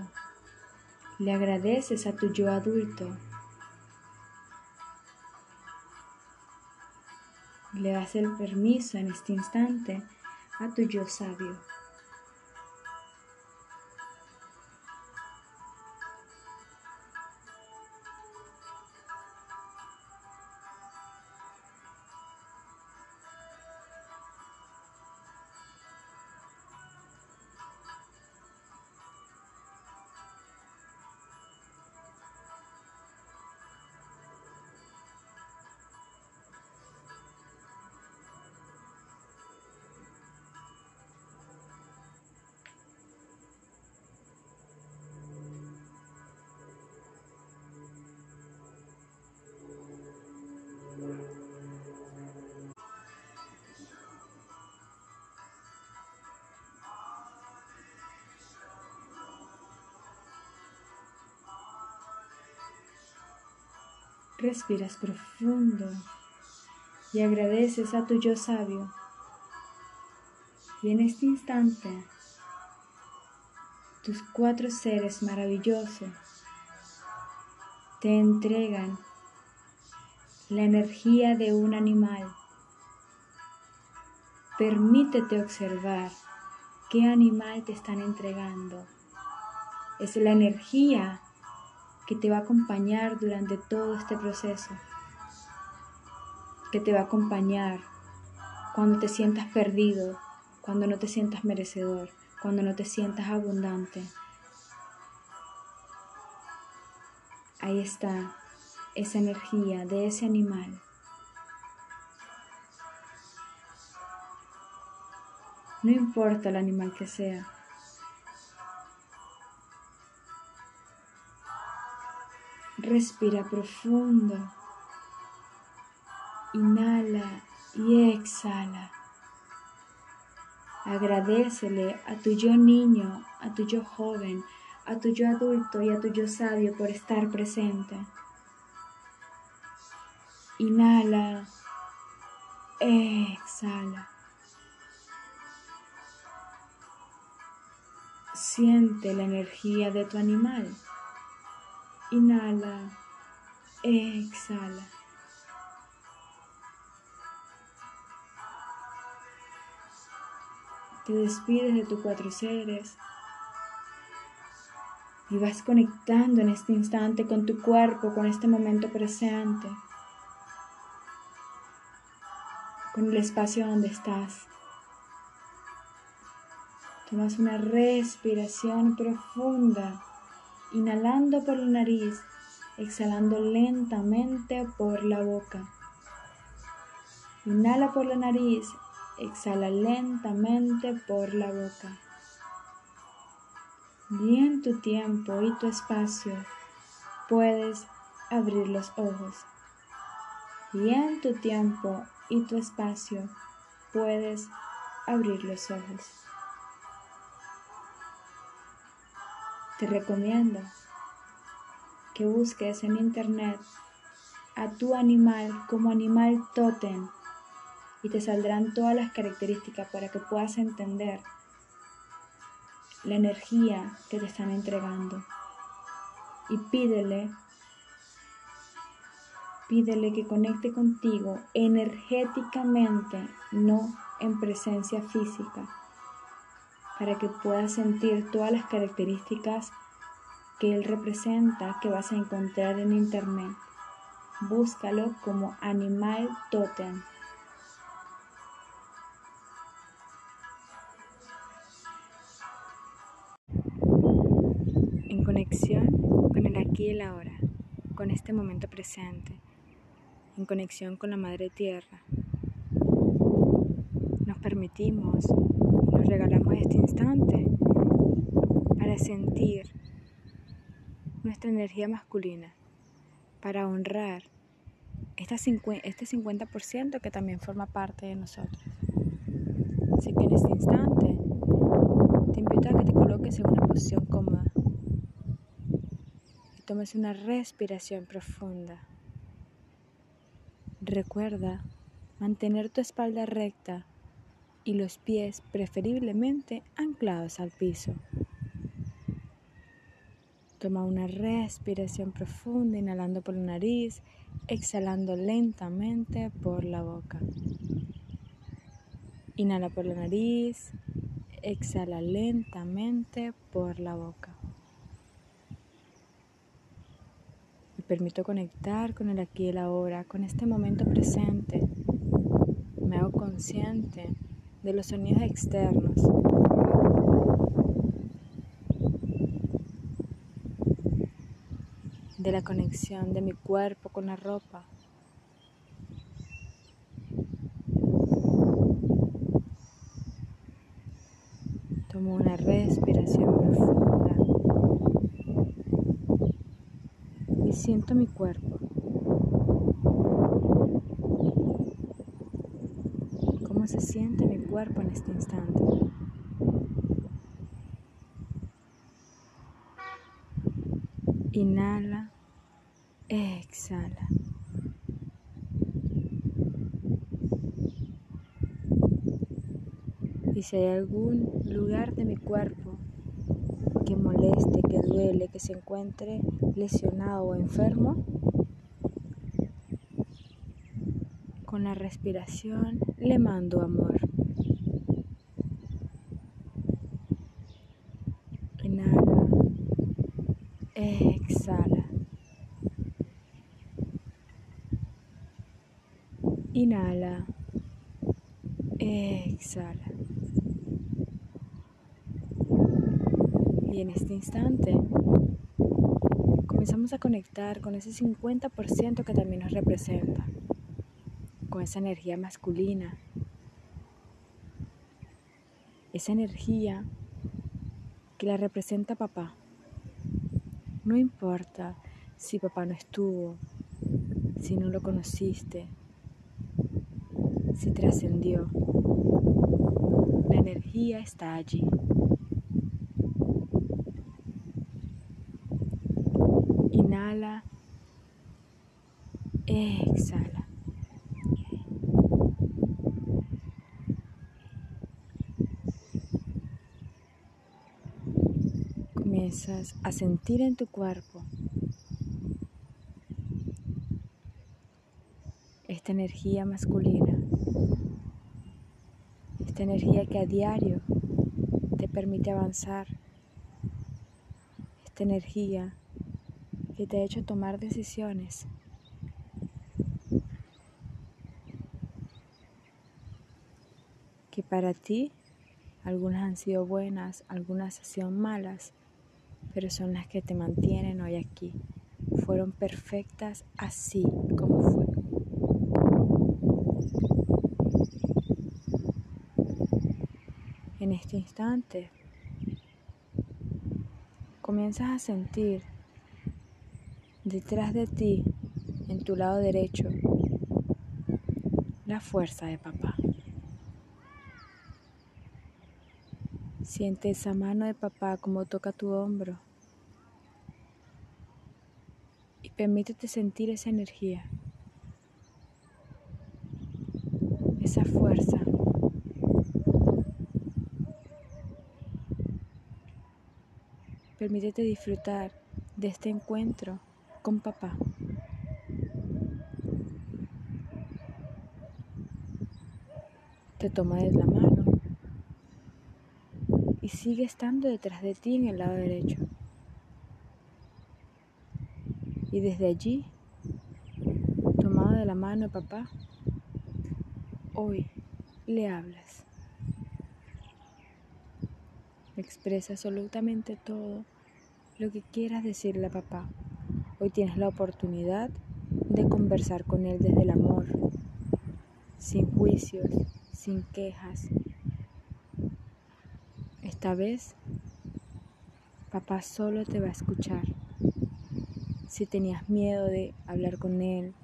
Le agradeces a tu yo adulto. Le das el permiso en este instante a tu yo sabio. Respiras profundo y agradeces a tu yo sabio. Y en este instante, tus cuatro seres maravillosos te entregan la energía de un animal. Permítete observar qué animal te están entregando. Es la energía que te va a acompañar durante todo este proceso, que te va a acompañar cuando te sientas perdido, cuando no te sientas merecedor, cuando no te sientas abundante. Ahí está esa energía de ese animal. No importa el animal que sea, Respira profundo. Inhala y exhala. Agradecele a tu yo niño, a tu yo joven, a tu yo adulto y a tu yo sabio por estar presente. Inhala, exhala. Siente la energía de tu animal. Inhala, exhala. Te despides de tus cuatro seres y vas conectando en este instante con tu cuerpo, con este momento presente, con el espacio donde estás. Tomas una respiración profunda inhalando por la nariz, exhalando lentamente por la boca. Inhala por la nariz, exhala lentamente por la boca. Y en tu tiempo y tu espacio puedes abrir los ojos. Y en tu tiempo y tu espacio puedes abrir los ojos. Te recomiendo que busques en internet a tu animal como animal totem y te saldrán todas las características para que puedas entender la energía que te están entregando. Y pídele, pídele que conecte contigo energéticamente, no en presencia física, para que puedas sentir todas las características que él representa que vas a encontrar en internet. Búscalo como animal totem. En conexión con el aquí y el ahora, con este momento presente, en conexión con la Madre Tierra, nos permitimos, regalamos este instante para sentir nuestra energía masculina, para honrar este 50% que también forma parte de nosotros. Así que en este instante te invito a que te coloques en una posición cómoda y tomes una respiración profunda. Recuerda mantener tu espalda recta y los pies preferiblemente anclados al piso. Toma una respiración profunda, inhalando por la nariz, exhalando lentamente por la boca. Inhala por la nariz, exhala lentamente por la boca. Me permito conectar con el aquí y el ahora, con este momento presente. Me hago consciente de los sonidos externos de la conexión de mi cuerpo con la ropa. Tomo una respiración profunda y siento mi cuerpo. ¿Cómo se siente cuerpo en este instante? Inhala, exhala. Y si hay algún lugar de mi cuerpo que moleste, que duele, que se encuentre lesionado o enfermo, con la respiración le mando amor. Exhala. Inhala. Exhala. Y en este instante comenzamos a conectar con ese 50% que también nos representa, con esa energía masculina, esa energía que la representa papá. No importa si papá no estuvo, si no lo conociste, si trascendió. La energía está allí. Inhala, exhala. comienzas a sentir en tu cuerpo esta energía masculina, energía que a diario te permite avanzar, esta energía que te ha hecho tomar decisiones. que para ti algunas han sido buenas, algunas han sido malas, pero son las que te mantienen hoy aquí. Fueron perfectas así como fue. este comienzas a sentir detrás de ti, en tu lado derecho, la fuerza de papá. Siente esa mano de papá como toca tu hombro y permítete sentir esa energía, esa fuerza. Permítete disfrutar de este encuentro con papá. Te toma de la mano y sigue estando detrás de ti en el lado derecho. Y desde allí, tomado de la mano papá, hoy le hablas. Expresa absolutamente todo lo que quieras decirle a papá. Hoy tienes la oportunidad de conversar con él desde el amor, sin juicios, sin quejas. Esta vez, papá solo te va a escuchar. Si tenías miedo de hablar con él,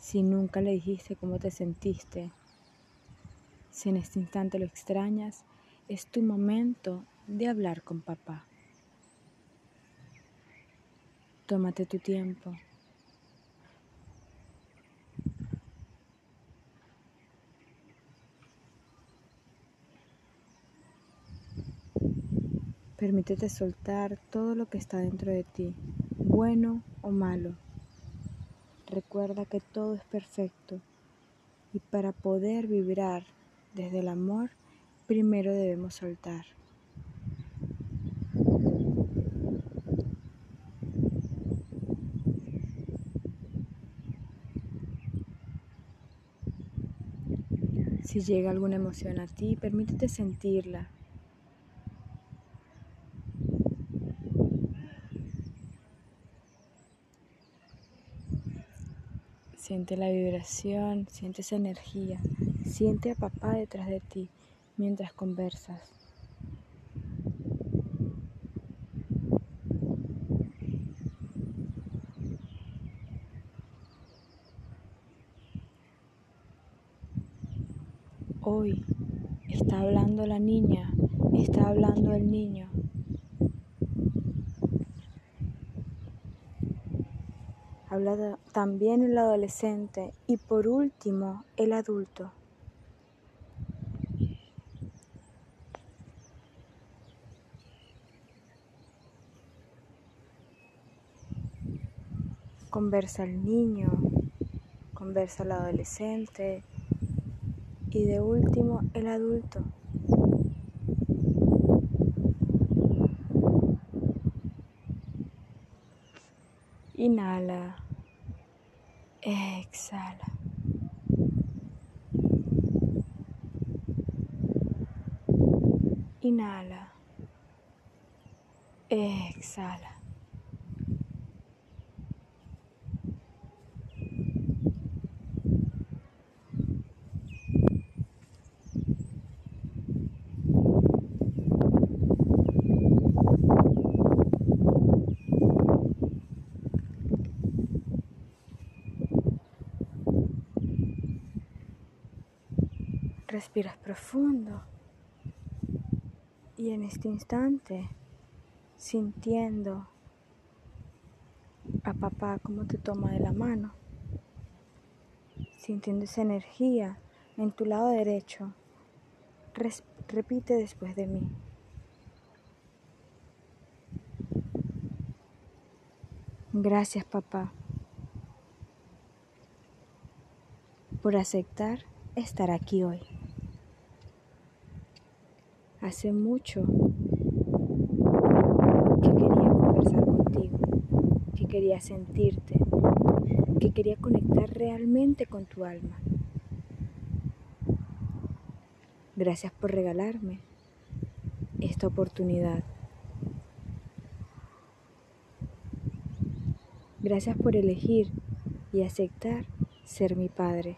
si nunca le dijiste cómo te sentiste, si en este instante lo extrañas, es tu momento de hablar con papá. Tómate tu tiempo. Permítete soltar todo lo que está dentro de ti, bueno o malo. Recuerda que todo es perfecto y para poder vibrar desde el amor, primero debemos soltar. Si llega alguna emoción a ti, permítete sentirla. Siente la vibración, siente esa energía, siente a papá detrás de ti mientras conversas. Hoy está hablando la niña, está hablando el niño. Habla también el adolescente y por último el adulto. conversa el niño, conversa el adolescente y de último el adulto. Inhala, exhala. Inhala, exhala. Respiras profundo y en este instante sintiendo a papá como te toma de la mano, sintiendo esa energía en tu lado derecho. repite después de mí. Gracias papá por aceptar estar aquí hoy. Hace mucho que quería conversar contigo, que quería sentirte, que quería conectar realmente con tu alma. Gracias por regalarme esta oportunidad. Gracias por elegir y aceptar ser mi padre.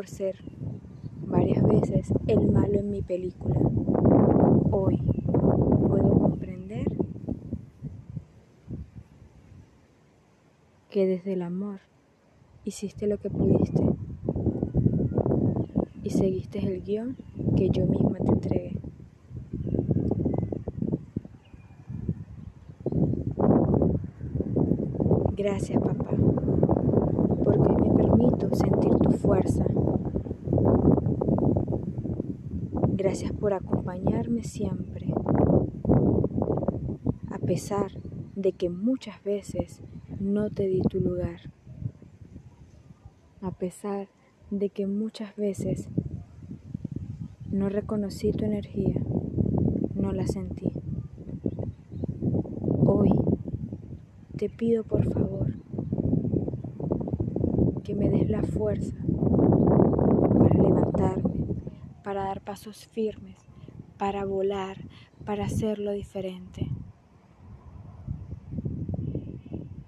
Por ser varias veces el malo en mi película. Hoy puedo comprender que desde el amor hiciste lo que pudiste y seguiste el guion que yo misma te entregué. Gracias, papá, porque me permito sentir tu fuerza. Gracias por acompañarme siempre, a pesar de que muchas veces no te di tu lugar, a pesar de que muchas veces no reconocí tu energía, no la sentí. Hoy te pido por favor que me des la fuerza para levantarme, para dar pasos firmes, para volar, para hacerlo diferente.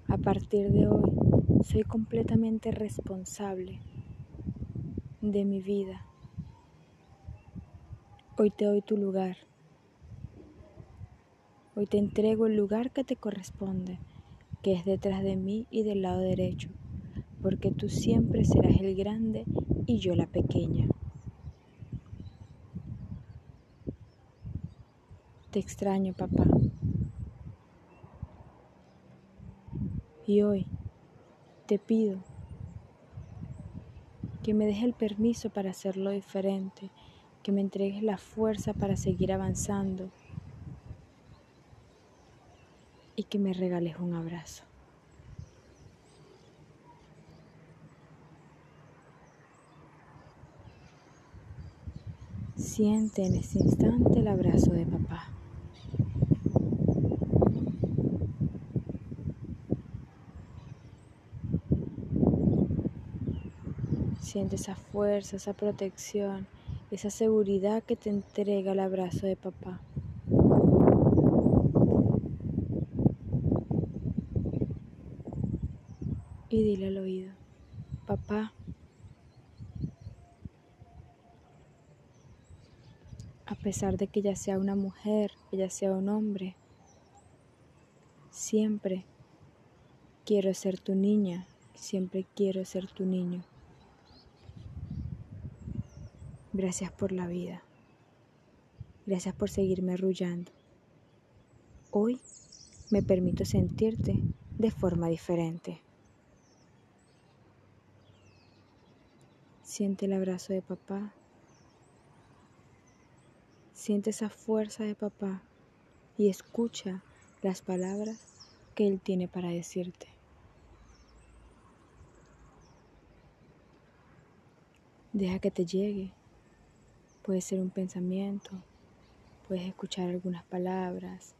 A partir de hoy soy completamente responsable de mi vida. Hoy te doy tu lugar. Hoy te entrego el lugar que te corresponde que es detrás de mí y del lado derecho, porque tú siempre serás el grande y yo la pequeña. Te extraño, papá. Y hoy te pido que me dejes el permiso para hacerlo diferente, que me entregues la fuerza para seguir avanzando y que me regales un abrazo. Siente en ese instante el abrazo de papá. Siente esa fuerza, esa protección, esa seguridad que te entrega el abrazo de papá. y dile al oído, papá, a pesar de que ella sea una mujer, ella sea un hombre, siempre quiero ser tu niña, siempre quiero ser tu niño. Gracias por la vida. Gracias por seguirme arrullando. Hoy me permito sentirte de forma diferente. Siente el abrazo de papá. Siente esa fuerza de papá y escucha las palabras que él tiene para decirte. Deja que te llegue. Puede ser un pensamiento, puedes escuchar algunas palabras,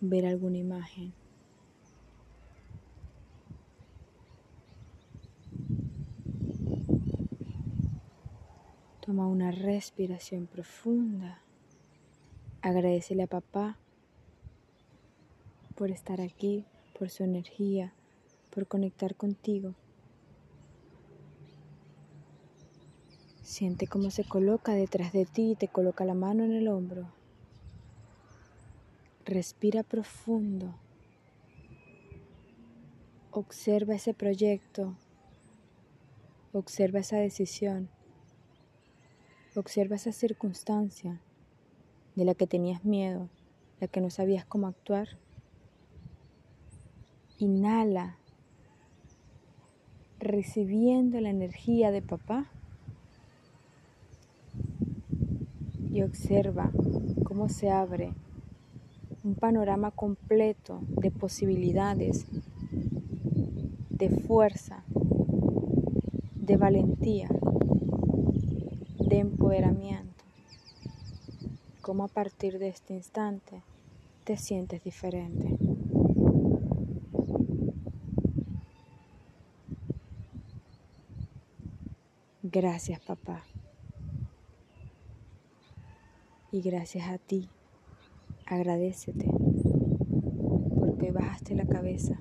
ver alguna imagen. Toma una respiración profunda. Agradecele a papá por estar aquí, por su energía, por conectar contigo. Siente cómo se coloca detrás de ti y te coloca la mano en el hombro. Respira profundo. Observa ese proyecto. Observa esa decisión. Observa esa circunstancia de la que tenías miedo, la que no sabías cómo actuar. Inhala, recibiendo la energía de papá. Y observa cómo se abre un panorama completo de posibilidades, de fuerza, de valentía de empoderamiento, cómo a partir de este instante te sientes diferente. Gracias papá. Y gracias a ti, agradecete porque bajaste la cabeza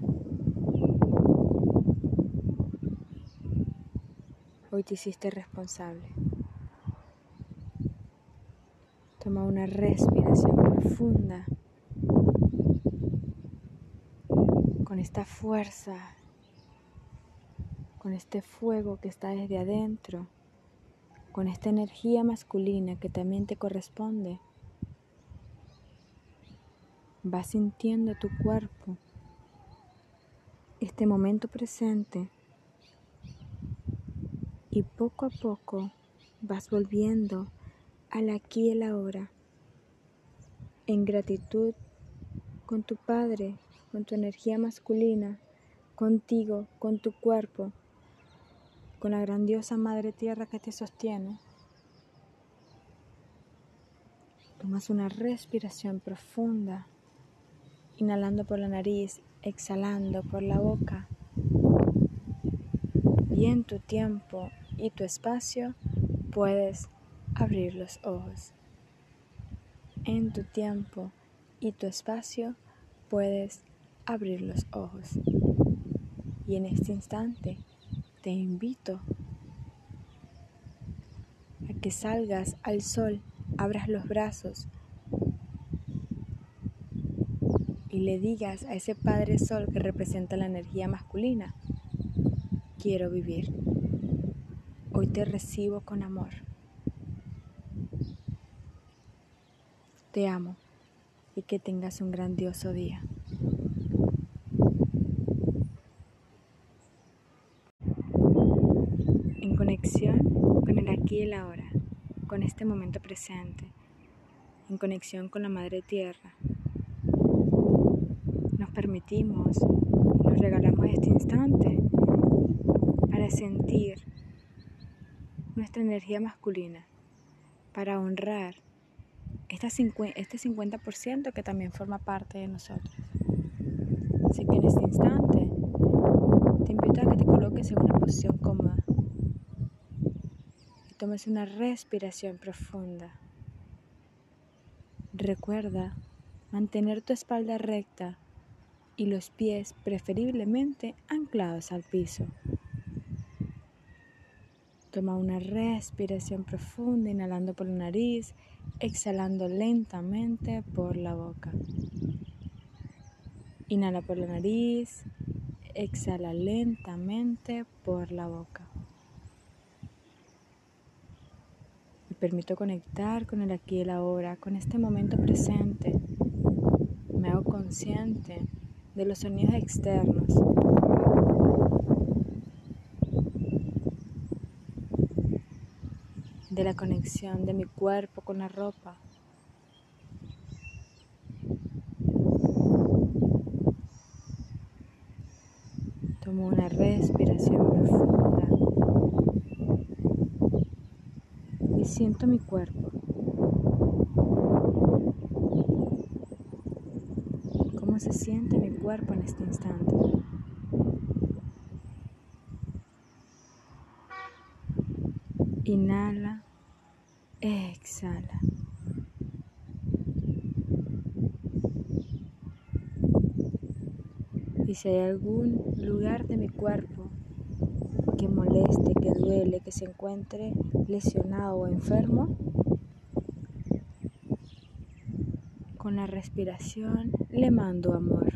Hoy te hiciste responsable. Toma una respiración profunda con esta fuerza, con este fuego que está desde adentro, con esta energía masculina que también te corresponde. Vas sintiendo tu cuerpo, este momento presente y poco a poco vas volviendo al aquí y el ahora en gratitud con tu Padre, con tu energía masculina, contigo, con tu cuerpo, con la grandiosa Madre Tierra que te sostiene. Tomas una respiración profunda, inhalando por la nariz, exhalando por la boca. Y en tu tiempo y tu espacio puedes abrir los ojos. En tu tiempo y tu espacio puedes abrir los ojos. Y en este instante te invito a que salgas al sol, abras los brazos y le digas a ese Padre Sol que representa la energía masculina, quiero vivir. Hoy te recibo con amor. Te amo y que tengas un grandioso día. En conexión con y ahora, con este momento presente, en conexión con la Madre Tierra, nos permitimos, nos regalamos este instante para sentir nuestra energía masculina, para honrar este 50% que también forma parte de nosotros. Así que en este instante te invito a que te coloques en una posición cómoda y tomes una respiración profunda. Recuerda mantener tu espalda recta y los pies preferiblemente anclados al piso. Toma una respiración profunda, inhalando por la nariz, exhalando lentamente por la boca. Inhala por la nariz, exhala lentamente por la boca. Me permito conectar con el aquí y el ahora, con este momento presente. Me hago consciente de los sonidos externos. De la conexión de mi cuerpo con la ropa. Tomo una respiración profunda y siento mi cuerpo. se siente mi cuerpo en este instante. Inhala, exhala. Y si hay algún lugar de mi cuerpo que moleste, que duele, que se encuentre lesionado o enfermo, con la respiración le mando amor.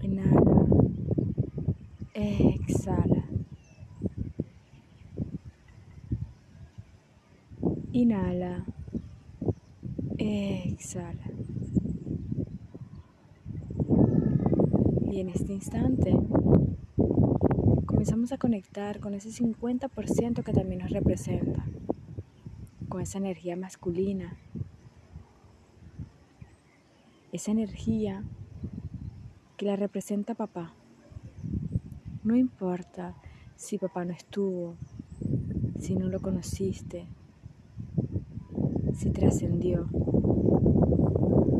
Inhala, exhala. Inhala, exhala. Y en este instante comenzamos a conectar con ese 50% que también nos representa con esa energía masculina, esa energía que la representa papá. No importa si papá no estuvo, si no lo conociste, si trascendió.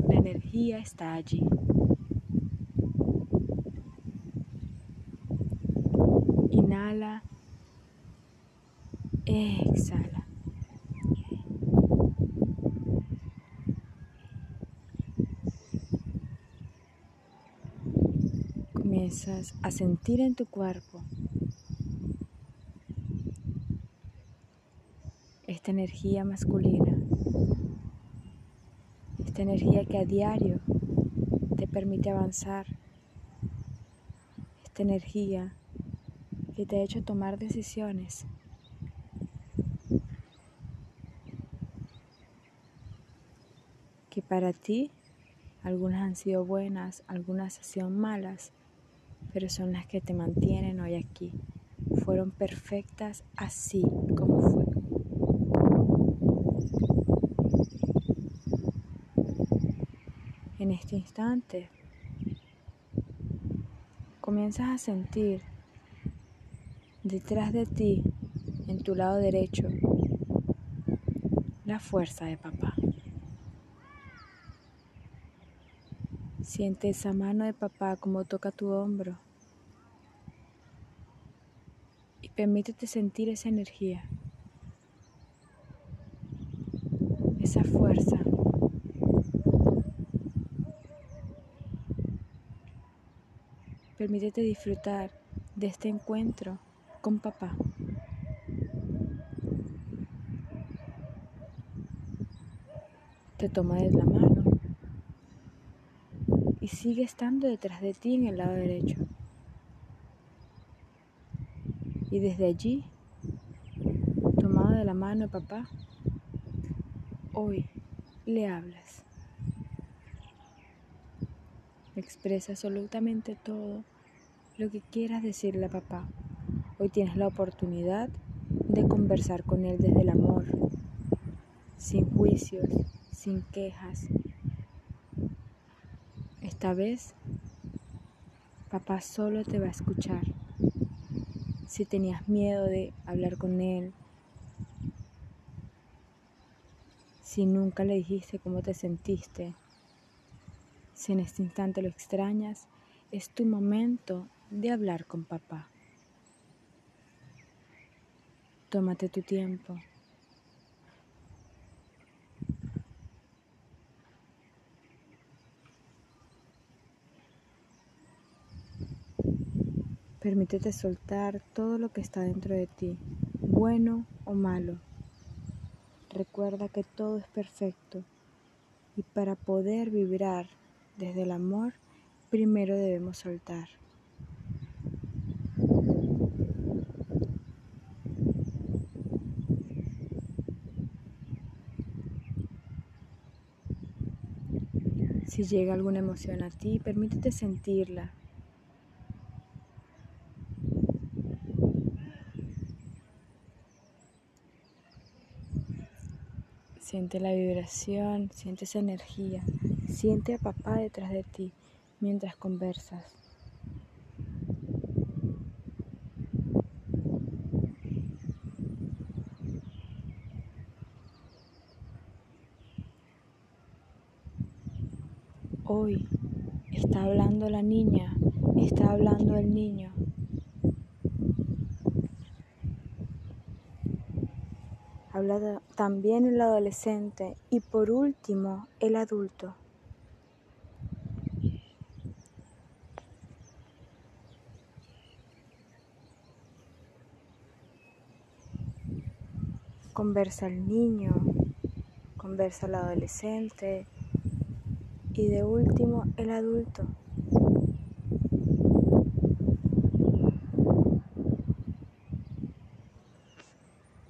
La energía está allí. Inhala, exhala. comienzas a sentir en tu cuerpo esta energía masculina, esta energía que a diario te permite avanzar, esta energía que te ha hecho tomar decisiones. Que para ti algunas han sido buenas, algunas han sido malas, pero son las que te mantienen hoy aquí. Fueron perfectas así como fue. En este instante comienzas a sentir detrás de ti, en tu lado derecho, la fuerza de papá. Siente esa mano de papá como toca tu hombro. Y permítete sentir esa energía, esa fuerza. Permítete disfrutar de este encuentro con papá. Te toma de la mano sigue estando detrás de ti en el lado derecho. Y desde allí, tomado de la mano de papá, hoy le hablas. Expresa absolutamente todo lo que quieras decirle a papá. Hoy tienes la oportunidad de conversar con él desde el amor, sin juicios, sin quejas, esta vez, papá solo te va a escuchar. Si tenías miedo de hablar con él, si nunca le dijiste cómo te sentiste, si en este instante lo extrañas, es tu momento de hablar con papá. Tómate tu tiempo. Permítete soltar todo lo que está dentro de ti, bueno o malo. Recuerda que todo es perfecto y para poder vibrar desde el amor, primero debemos soltar. Si llega alguna emoción a ti, permítete sentirla, Siente la vibración, siente esa energía, siente a papá detrás de ti mientras conversas. Hoy está hablando la niña, está hablando el niño. Habla también el adolescente y por último el adulto. Conversa el niño, conversa el adolescente y de último el adulto.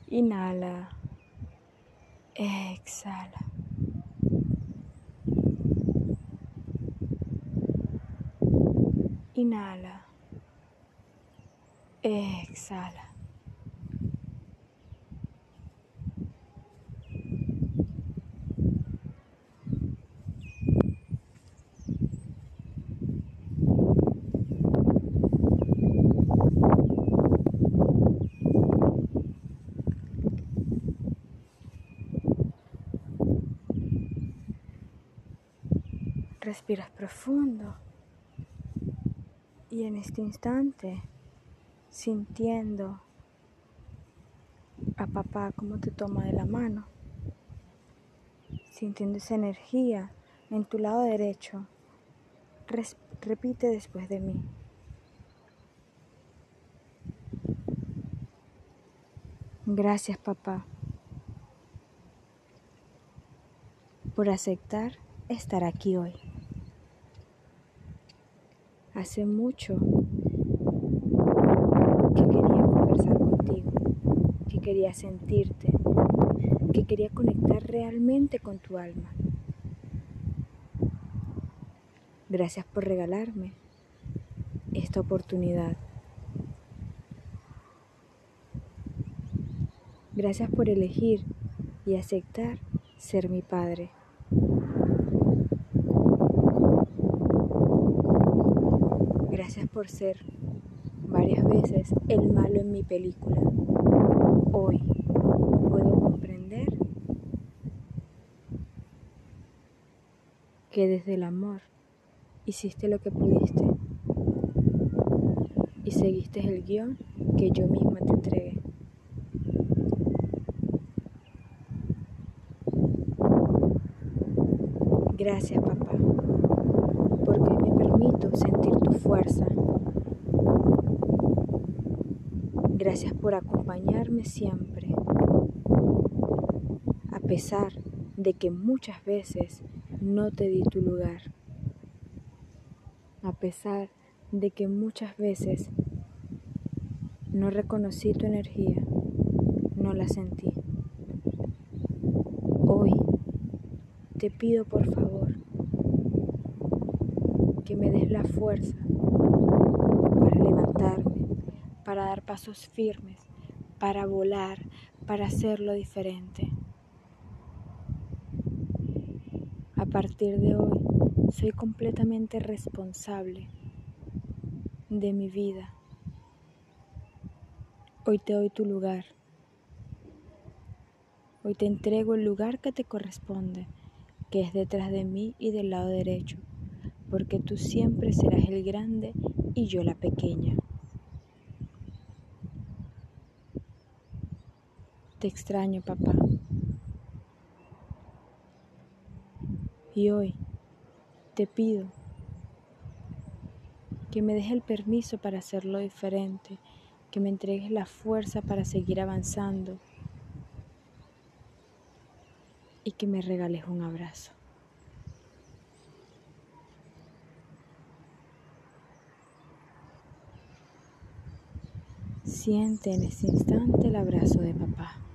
Inhala. Exhala. Inhala. Exhala. Respiras profundo y en este instante sintiendo a papá como te toma de la mano, sintiendo esa energía en tu lado derecho. Repite después de mí. Gracias papá por aceptar estar aquí hoy. Hace mucho que quería conversar contigo, que quería sentirte, que quería conectar realmente con tu alma. Gracias por regalarme esta oportunidad. Gracias por elegir y aceptar ser mi padre. Gracias ser varias veces el malo en mi película. Hoy puedo comprender que desde el amor hiciste lo que pudiste y seguiste el guion que yo misma te entregué. Gracias, papá, porque me permito sentir tu fuerza. Gracias por acompañarme siempre, a pesar de que muchas veces no te di tu lugar, a pesar de que muchas veces no reconocí tu energía, no la sentí. Hoy te pido por favor que me des la fuerza para levantarme, para dar pasos firmes, para volar, para hacerlo diferente. A partir de hoy soy completamente responsable de mi vida. Hoy te doy tu lugar. Hoy te entrego el lugar que te corresponde que es detrás de mí y del lado derecho, porque tú siempre serás el grande y yo la pequeña. Te extraño, papá. Y hoy te pido que me dejes el permiso para hacerlo diferente, que me entregues la fuerza para seguir avanzando y que me regales un abrazo. Siente en ese instante el abrazo de papá.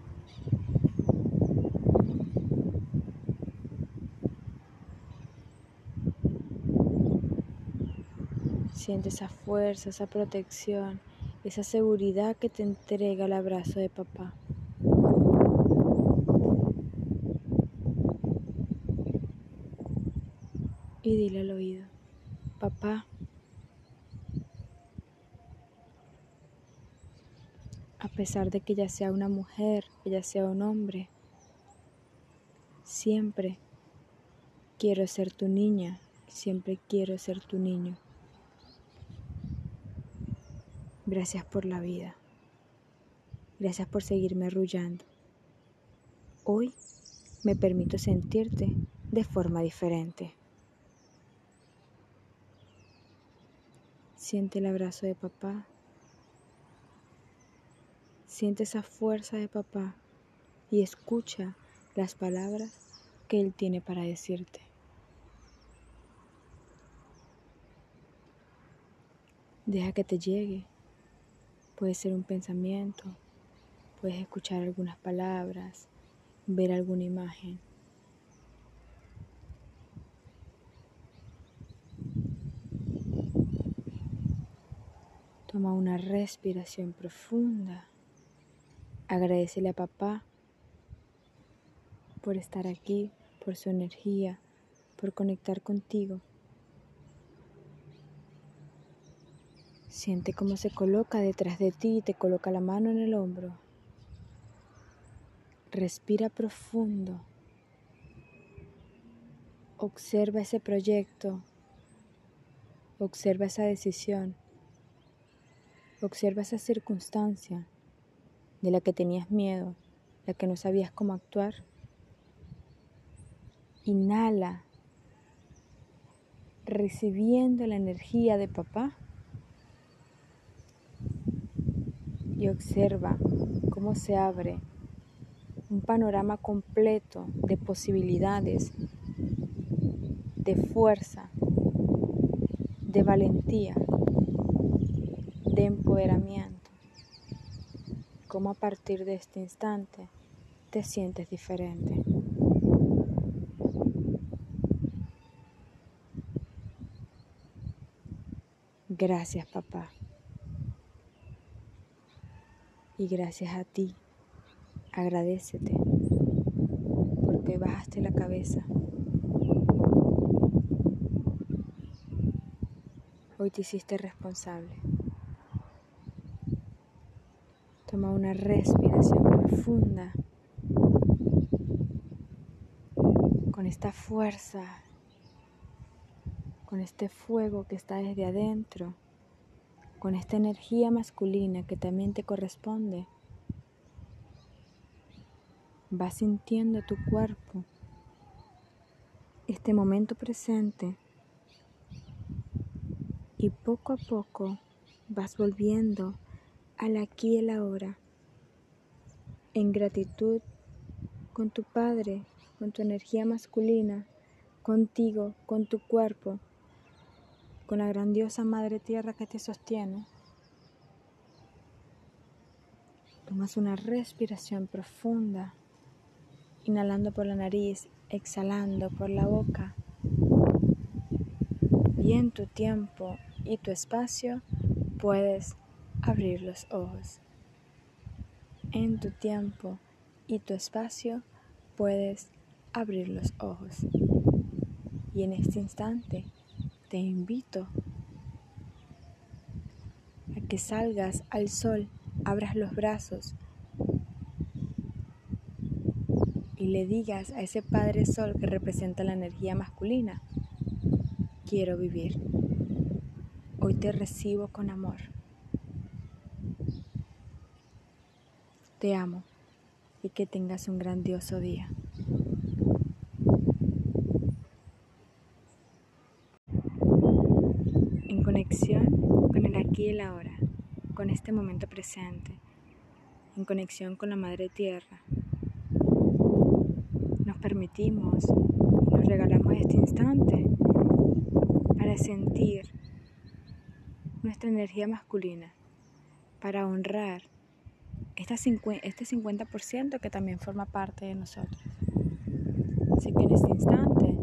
Siente esa fuerza, esa protección, esa seguridad que te entrega el abrazo de papá. y dile al oído, papá, a pesar de que ella sea una mujer, ella sea un hombre, siempre quiero ser tu niña, siempre quiero ser tu niño. Gracias por la vida. Gracias por seguirme arrullando. Hoy me permito sentirte de forma diferente. Siente el abrazo de papá. Siente esa fuerza de papá y escucha las palabras que él tiene para decirte. Deja que te llegue. Puede ser un pensamiento, puedes escuchar algunas palabras, ver alguna imagen. Toma una respiración profunda. Agradecele a papá por estar aquí, por su energía, por conectar contigo. Siente cómo se coloca detrás de ti y te coloca la mano en el hombro. Respira profundo. Observa ese proyecto. Observa esa decisión. Observa esa circunstancia de la que tenías miedo, la que no sabías cómo actuar. Inhala, recibiendo la energía de papá. Y observa cómo se abre un panorama completo de posibilidades, de fuerza, de valentía, de empoderamiento. Cómo a partir de este instante te sientes diferente. Gracias papá. Y gracias a ti, agradecete porque bajaste la cabeza. Hoy te hiciste responsable. Toma una respiración profunda con esta fuerza, con este fuego que está desde adentro con esta energía masculina que también te corresponde. Vas sintiendo tu cuerpo, este momento presente, y poco a poco vas volviendo al aquí y el ahora, en gratitud con tu Padre, con tu energía masculina, contigo, con tu cuerpo con la grandiosa Madre Tierra que te sostiene. Tomas una respiración profunda, inhalando por la nariz, exhalando por la boca. Y en tu tiempo y tu espacio puedes abrir los ojos. En tu tiempo y tu espacio puedes abrir los ojos. Y en este instante te invito a que salgas al sol, abras los brazos y le digas a ese Padre Sol que representa la energía masculina, quiero vivir. Hoy te recibo con amor. Te amo y que tengas un grandioso día. con el aquí y el ahora, con este momento presente, en conexión con la Madre Tierra. Nos permitimos, nos regalamos este instante para sentir nuestra energía masculina, para honrar este 50% que también forma parte de nosotros. Así que en este instante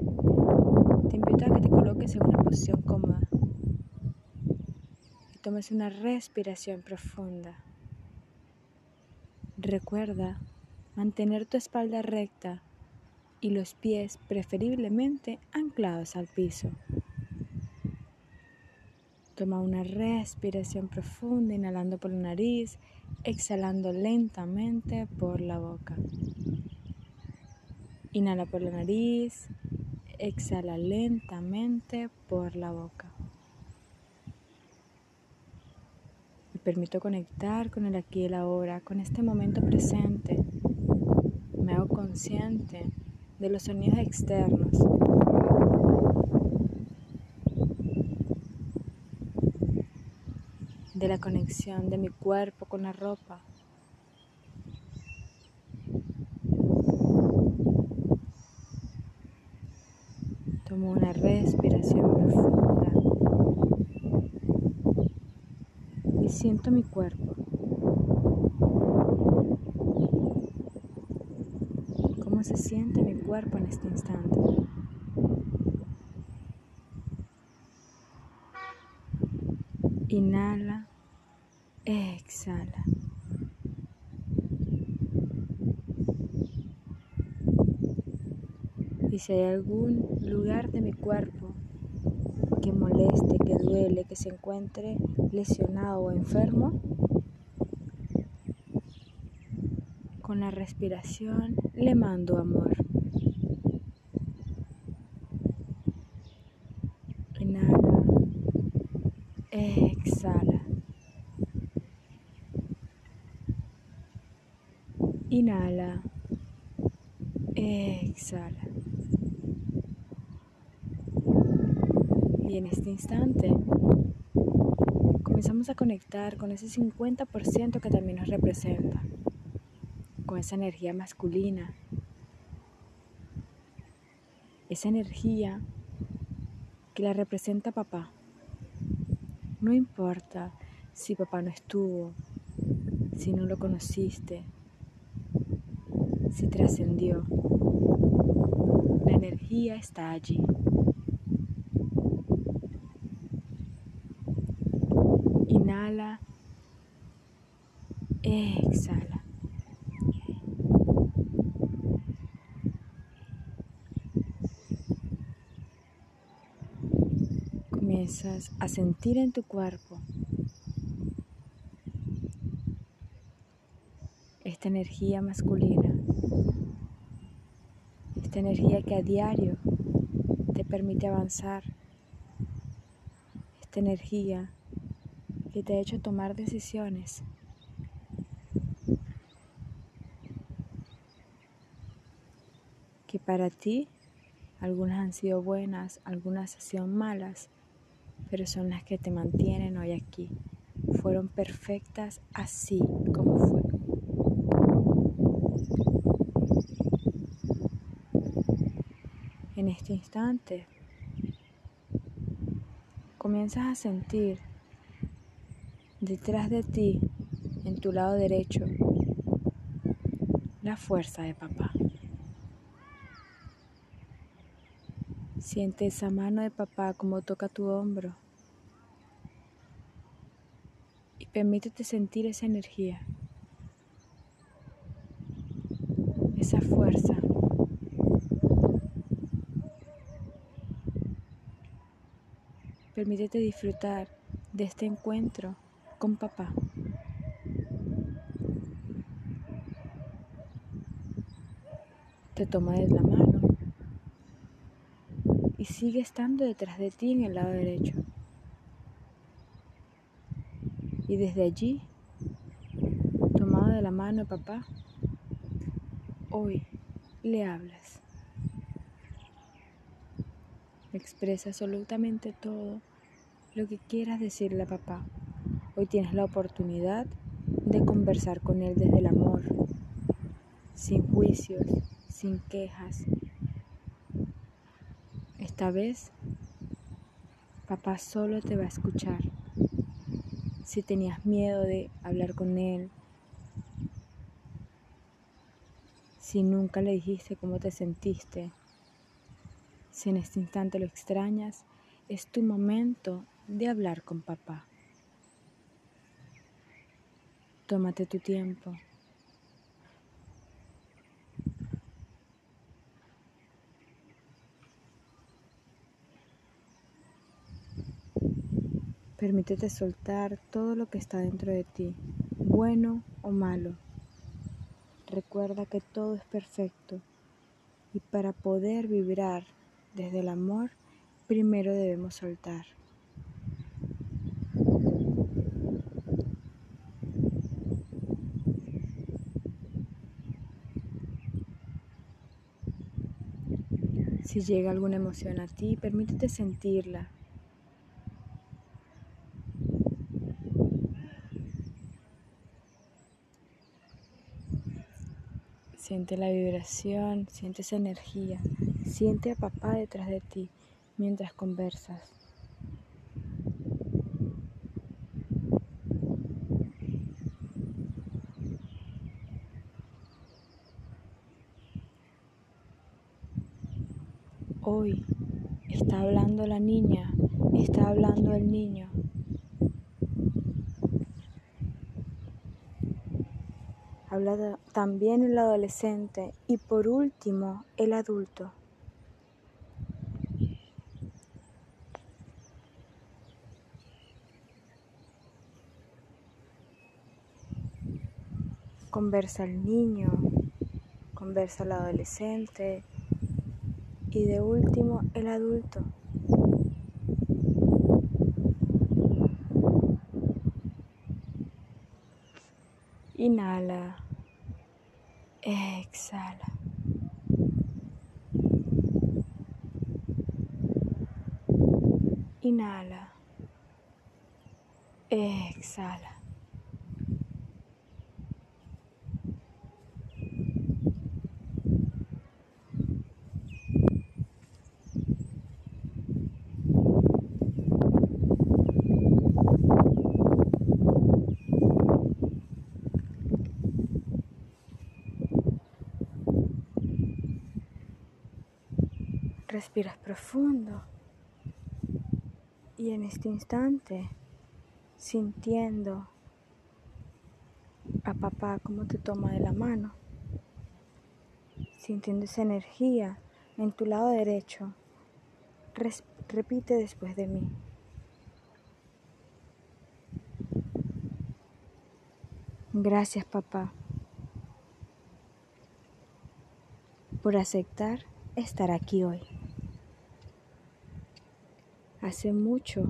te invito a que te coloques en una posición cómoda tomes una respiración profunda. Recuerda mantener tu espalda recta y los pies preferiblemente anclados al piso. Toma una respiración profunda, inhalando por la nariz, exhalando lentamente por la boca. Inhala por la nariz, exhala lentamente por la boca. Permito conectar con el aquí y el ahora, con este momento presente. Me hago consciente de los sonidos externos. De la conexión de mi cuerpo con la ropa. Tomo una respiración profunda. Siento mi cuerpo. ¿Cómo se siente mi cuerpo en este instante? Inhala, exhala. Y si hay algún lugar de mi cuerpo duele, que se encuentre lesionado o enfermo, con la respiración le mando amor. Inhala, exhala. Inhala, exhala. Instante comenzamos a conectar con ese 50% que también nos representa, con esa energía masculina, esa energía que la representa papá. No importa si papá no estuvo, si no lo conociste, si trascendió. La energía está allí. Inhala. Exhala. Comienzas a sentir en tu cuerpo esta energía masculina, esta energía que a diario te permite avanzar, esta energía que te ha hecho tomar decisiones. Que para ti algunas han sido buenas, algunas han sido malas, pero son las que te mantienen hoy aquí. Fueron perfectas así como fue. En este instante comienzas a sentir detrás de ti, en tu lado derecho, la fuerza de papá. Siente esa mano de papá como toca tu hombro y permítete sentir esa energía, esa fuerza. Permítete disfrutar de este encuentro con papá. Te toma de la mano y sigue estando detrás de ti en el lado derecho. Y desde allí, tomado de la mano papá, hoy le hablas. Expresa absolutamente todo lo que quieras decirle a papá. Hoy tienes la oportunidad de conversar con Él desde el amor, sin juicios, sin quejas. Esta vez, papá solo te va a escuchar. Si tenías miedo de hablar con Él, si nunca le dijiste cómo te sentiste, si en este instante lo extrañas, es tu momento de hablar con papá. Tómate tu tiempo. Permítete soltar todo lo que está dentro de ti, bueno o malo. Recuerda que todo es perfecto y para poder vibrar desde el amor, primero debemos soltar. Si llega alguna emoción a ti, permítete sentirla. Siente la vibración, siente esa energía, siente a papá detrás de ti mientras conversas. Hoy está hablando la niña, está hablando el niño. Habla también el adolescente y por último el adulto. Conversa el niño, conversa el adolescente, y de último el adulto. Inhala, exhala. Inhala, Exhala. Respiras profundo y en este instante sintiendo a papá como te toma de la mano, sintiendo esa energía en tu lado derecho. repite después de mí. Gracias papá por aceptar estar aquí hoy. Hace mucho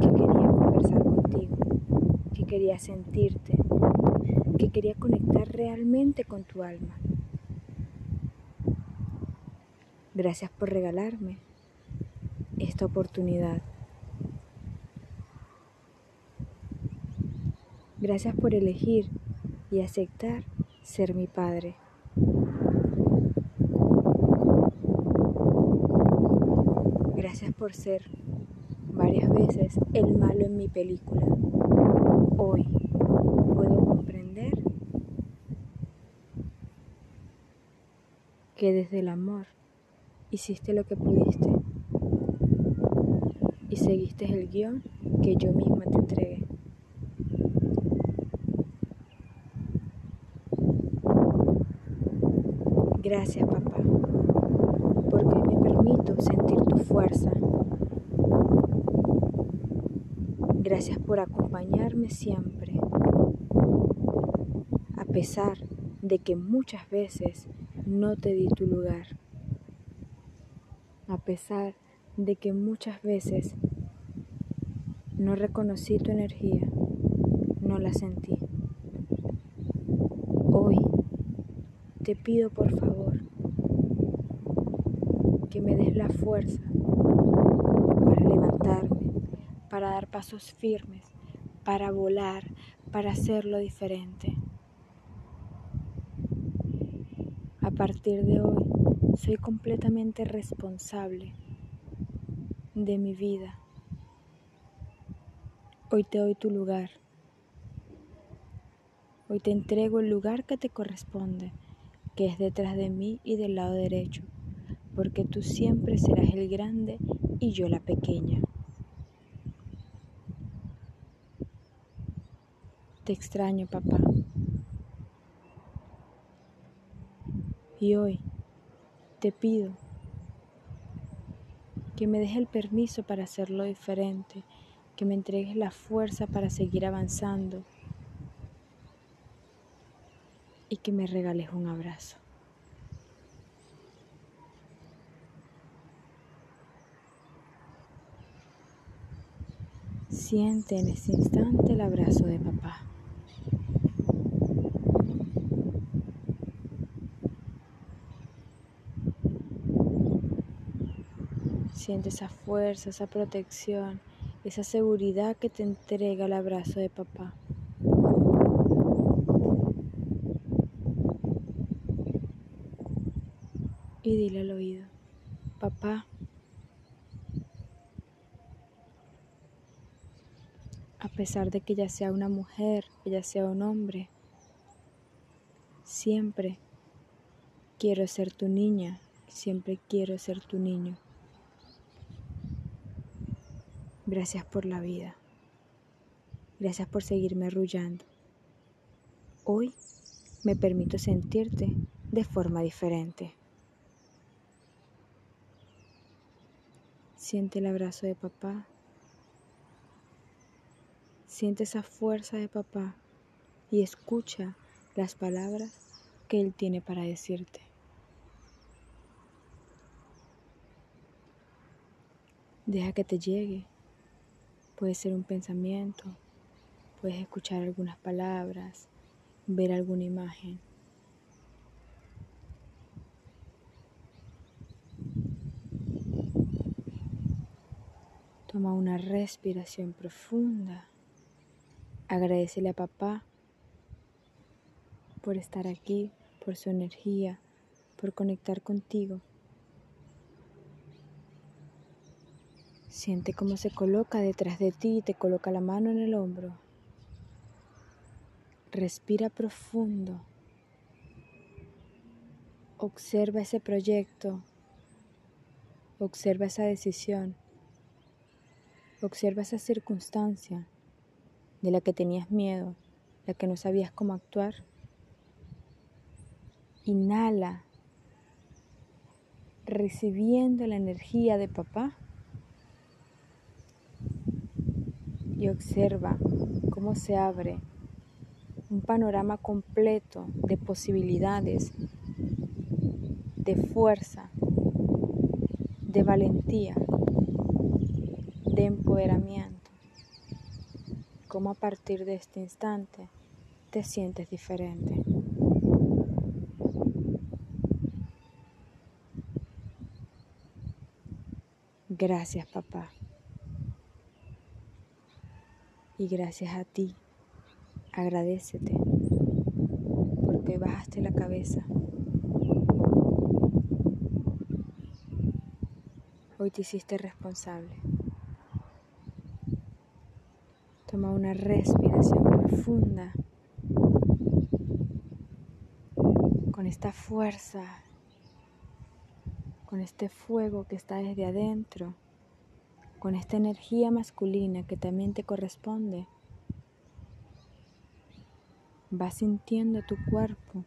que quería conversar contigo, que quería sentirte, que quería conectar realmente con tu alma. Gracias por regalarme esta oportunidad. Gracias por elegir y aceptar ser mi padre. Gracias por ser varias veces el malo en mi película. Hoy puedo comprender que desde el amor hiciste lo que pudiste y seguiste el guion que yo misma te entregué. Gracias, papá, porque me permito sentir tu fuerza. Gracias por acompañarme siempre, a pesar de que muchas veces no te di tu lugar, a pesar de que muchas veces no reconocí tu energía, no la sentí. Hoy te pido por favor que me des la fuerza para levantarme, para dar pasos firmes, para volar, para hacerlo diferente. A partir de hoy soy completamente responsable de mi vida. Hoy te doy tu lugar. Hoy te entrego el lugar que te corresponde que es detrás de mí y del lado derecho, porque tú siempre serás el grande y yo la pequeña. Te extraño, papá. Y hoy te pido que me dejes el permiso para hacerlo diferente, que me entregues la fuerza para seguir avanzando y que me regales un abrazo. Siente en ese instante el abrazo de papá. Siente esa fuerza, esa protección, esa seguridad que te entrega el abrazo de papá. y dile al oído, papá, a pesar de que ella sea una mujer, ella sea un hombre, siempre quiero ser tu niña, siempre quiero ser tu niño. Gracias por la vida. Gracias por seguirme arrullando. Hoy me permito sentirte de forma diferente. Siente el abrazo de papá. Siente esa fuerza de papá y escucha las palabras que él tiene para decirte. Deja que te llegue. Puede ser un pensamiento, puedes escuchar algunas palabras, ver alguna imagen. Toma una respiración profunda. Agradecele a papá por estar aquí, por su energía, por conectar contigo. Siente cómo se coloca detrás de ti y te coloca la mano en el hombro. Respira profundo. Observa ese proyecto. Observa esa decisión. Observa esa circunstancia de la que tenías miedo, la que no sabías cómo actuar. Inhala, recibiendo la energía de papá. Y observa cómo se abre un panorama completo de posibilidades, de fuerza, de valentía, de empoderamiento. Cómo a partir de este instante te sientes diferente. Gracias papá. Y gracias a ti. Agradecete porque bajaste la cabeza. Hoy te hiciste responsable. Toma una respiración profunda con esta fuerza con este fuego que está desde adentro, con esta energía masculina que también te corresponde. Vas sintiendo tu cuerpo,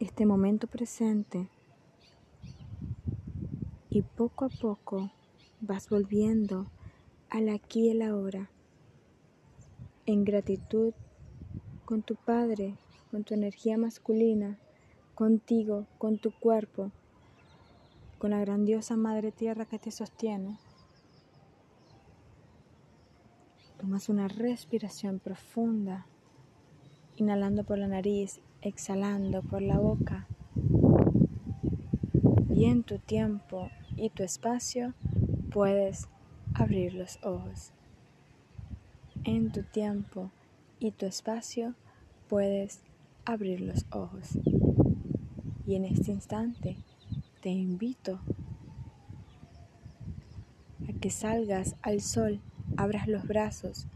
este momento presente, y poco a poco vas volviendo al aquí y el ahora, en gratitud con tu Padre, con tu energía masculina, contigo, con tu cuerpo, con la grandiosa Madre Tierra que te sostiene. Tomas una respiración profunda, inhalando por la nariz, exhalando por la boca. Y en tu tiempo y tu espacio puedes abrir los ojos. En tu tiempo y tu espacio puedes abrir los ojos. Y en este instante te invito a que salgas al sol, abras los brazos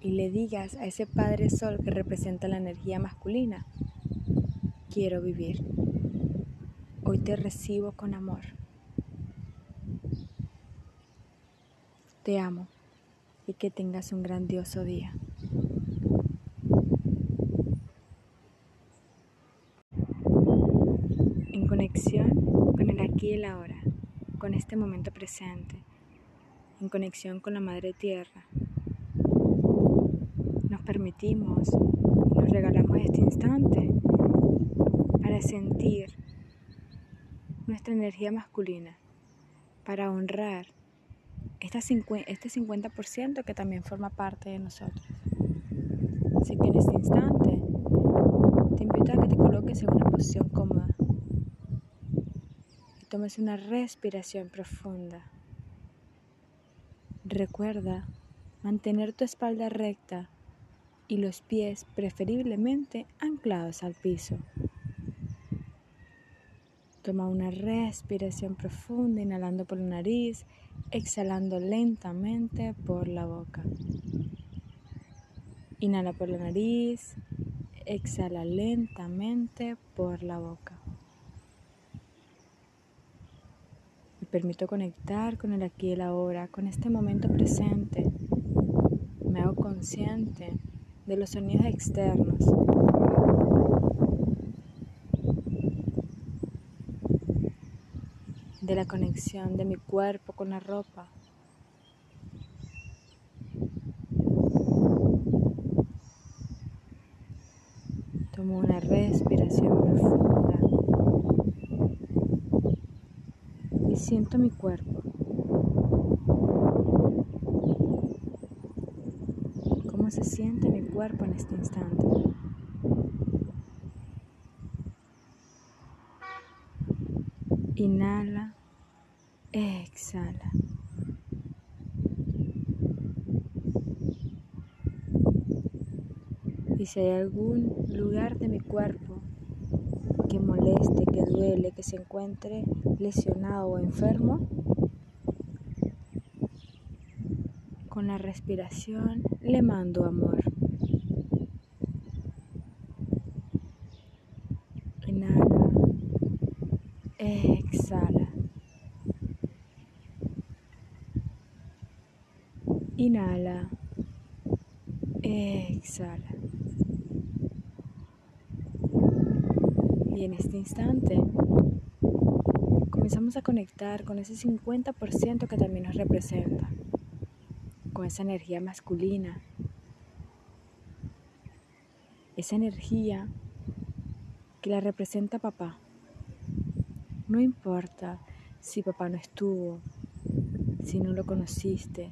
y le digas a ese Padre Sol que representa la energía masculina, quiero vivir. Hoy te recibo con amor. Te amo y que tengas un grandioso día. conexión con el aquí y el ahora, con este momento presente, en conexión con la Madre Tierra. Nos permitimos, nos regalamos este instante para sentir nuestra energía masculina, para honrar este 50% que también forma parte de nosotros. Así que en este instante te invito a que te coloques en una posición cómoda tomes una respiración profunda. Recuerda mantener tu espalda recta y los pies preferiblemente anclados al piso. Toma una respiración profunda, inhalando por la nariz, exhalando lentamente por la boca. Inhala por la nariz, exhala lentamente por la boca. Permito conectar con el aquí y el ahora, con este momento presente. Me hago consciente de los sonidos externos. De la conexión de mi cuerpo con la ropa. Tomo una respiración profunda. Siento mi cuerpo. ¿Cómo se siente mi cuerpo en este instante? Inhala Exhala. Y si hay algún lugar de mi cuerpo que moleste, que duele, que se encuentre lesionado o enfermo, con la respiración le mando amor. Inhala. Exhala. Inhala. Exhala. Y en este instante comenzamos a conectar con ese 50% que también nos representa, con esa energía masculina, esa energía que la representa papá. No importa si papá no estuvo, si no lo conociste,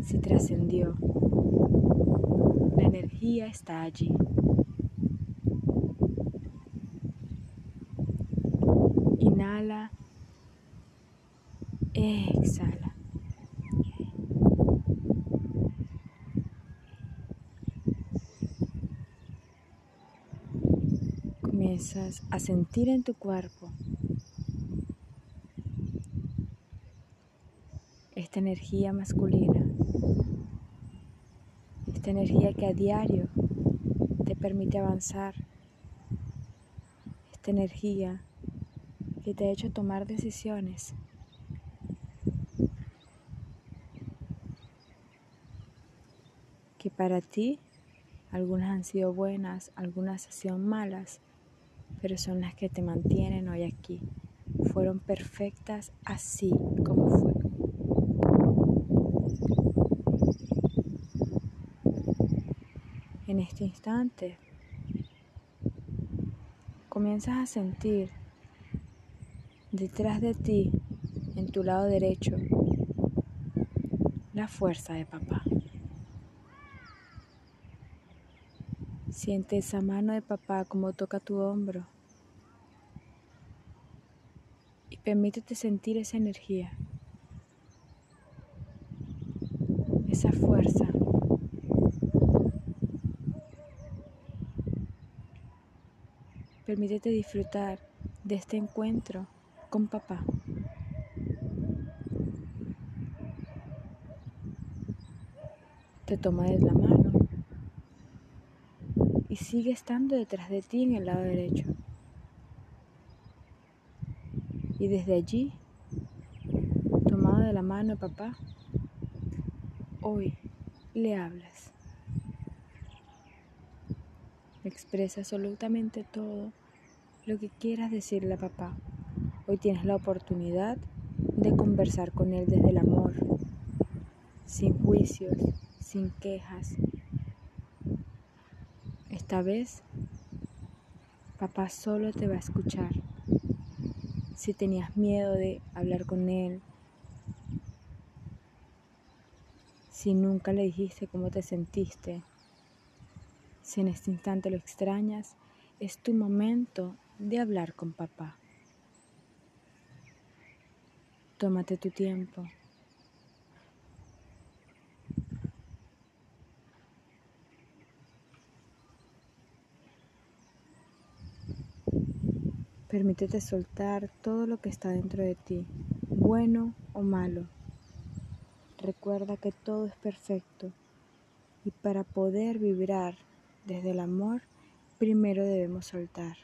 si trascendió. La energía está allí. Inhala. Exhala. Comienzas a sentir en tu cuerpo esta energía masculina, esta energía que a diario te permite avanzar, esta energía que te ha hecho tomar decisiones. Para ti algunas han sido buenas, algunas han sido malas, pero son las que te mantienen hoy aquí. Fueron perfectas así como fue. En este instante comienzas a sentir detrás de ti, en tu lado derecho, la fuerza de papá. Siente esa mano de papá como toca tu hombro y permítete sentir esa energía, esa fuerza. Permítete disfrutar de este encuentro con papá. Te toma de la mano sigue estando detrás de ti en el lado derecho. Y desde allí, tomado de la mano de papá, hoy le hablas. Expresa absolutamente todo lo que quieras decirle a papá. Hoy tienes la oportunidad de conversar con él desde el amor, sin juicios, sin quejas. Esta vez, papá solo te va a escuchar. Si tenías miedo de hablar con él, si nunca le dijiste cómo te sentiste, si en este instante lo extrañas, es tu momento de hablar con papá. Tómate tu tiempo. Permítete soltar todo lo que está dentro de ti, bueno o malo. Recuerda que todo es perfecto y para poder vibrar desde el amor, primero debemos soltar.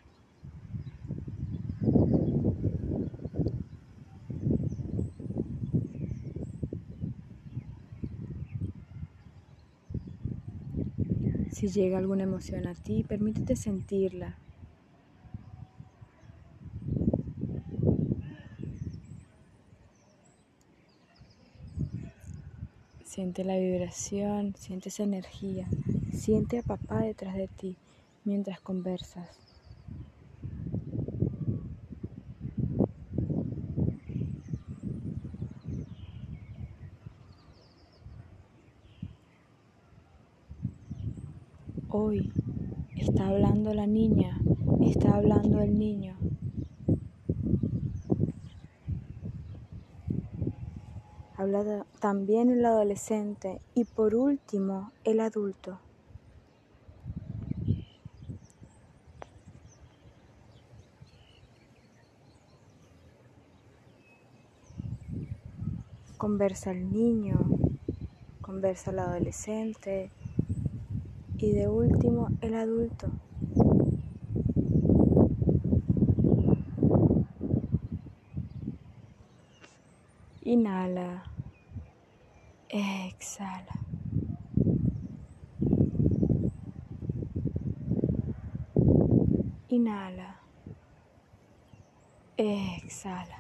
Si llega alguna emoción a ti, permítete sentirla. Siente la vibración, siente esa energía. Siente a papá detrás de ti mientras conversas. Hoy está hablando la niña, está hablando el niño. Habla también el adolescente y por último el adulto. Conversa el niño, conversa el adolescente y de último el adulto. Inhala. Exhala. Inhala. Exhala.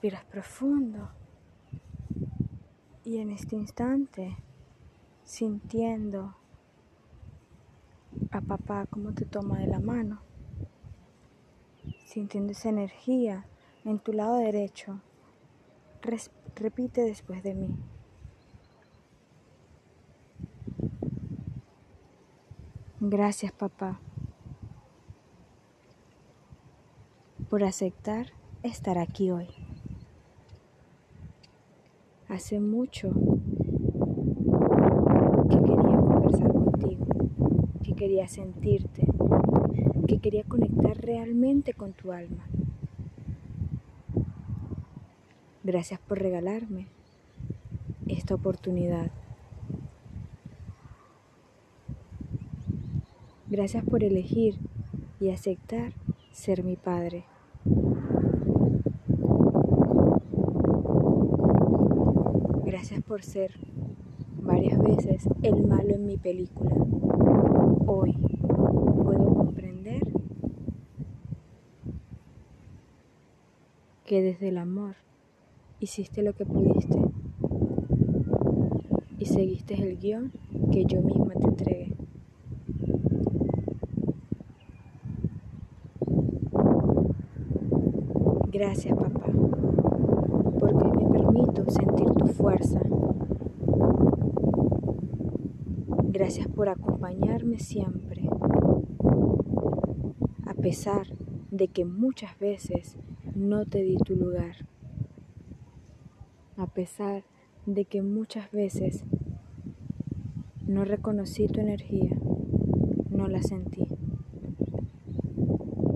Respiras profundo. Y en este instante, sintiendo a papá como te toma de la mano, sintiendo esa energía en tu lado derecho, repite después de mí. Gracias papá por aceptar estar aquí hoy. Hace mucho que quería conversar contigo, que quería sentirte, que quería conectar realmente con tu alma. Gracias por regalarme esta oportunidad. Gracias por elegir y aceptar ser mi padre. Gracias por ser varias veces el malo en mi película. Hoy puedo comprender que desde el amor hiciste lo que pudiste y seguiste el guion que yo misma te entregué. Gracias, papá porque me permito sentir tu fuerza. Gracias por acompañarme siempre, a pesar de que muchas veces no te di tu lugar, a pesar de que muchas veces no reconocí tu energía, no la sentí.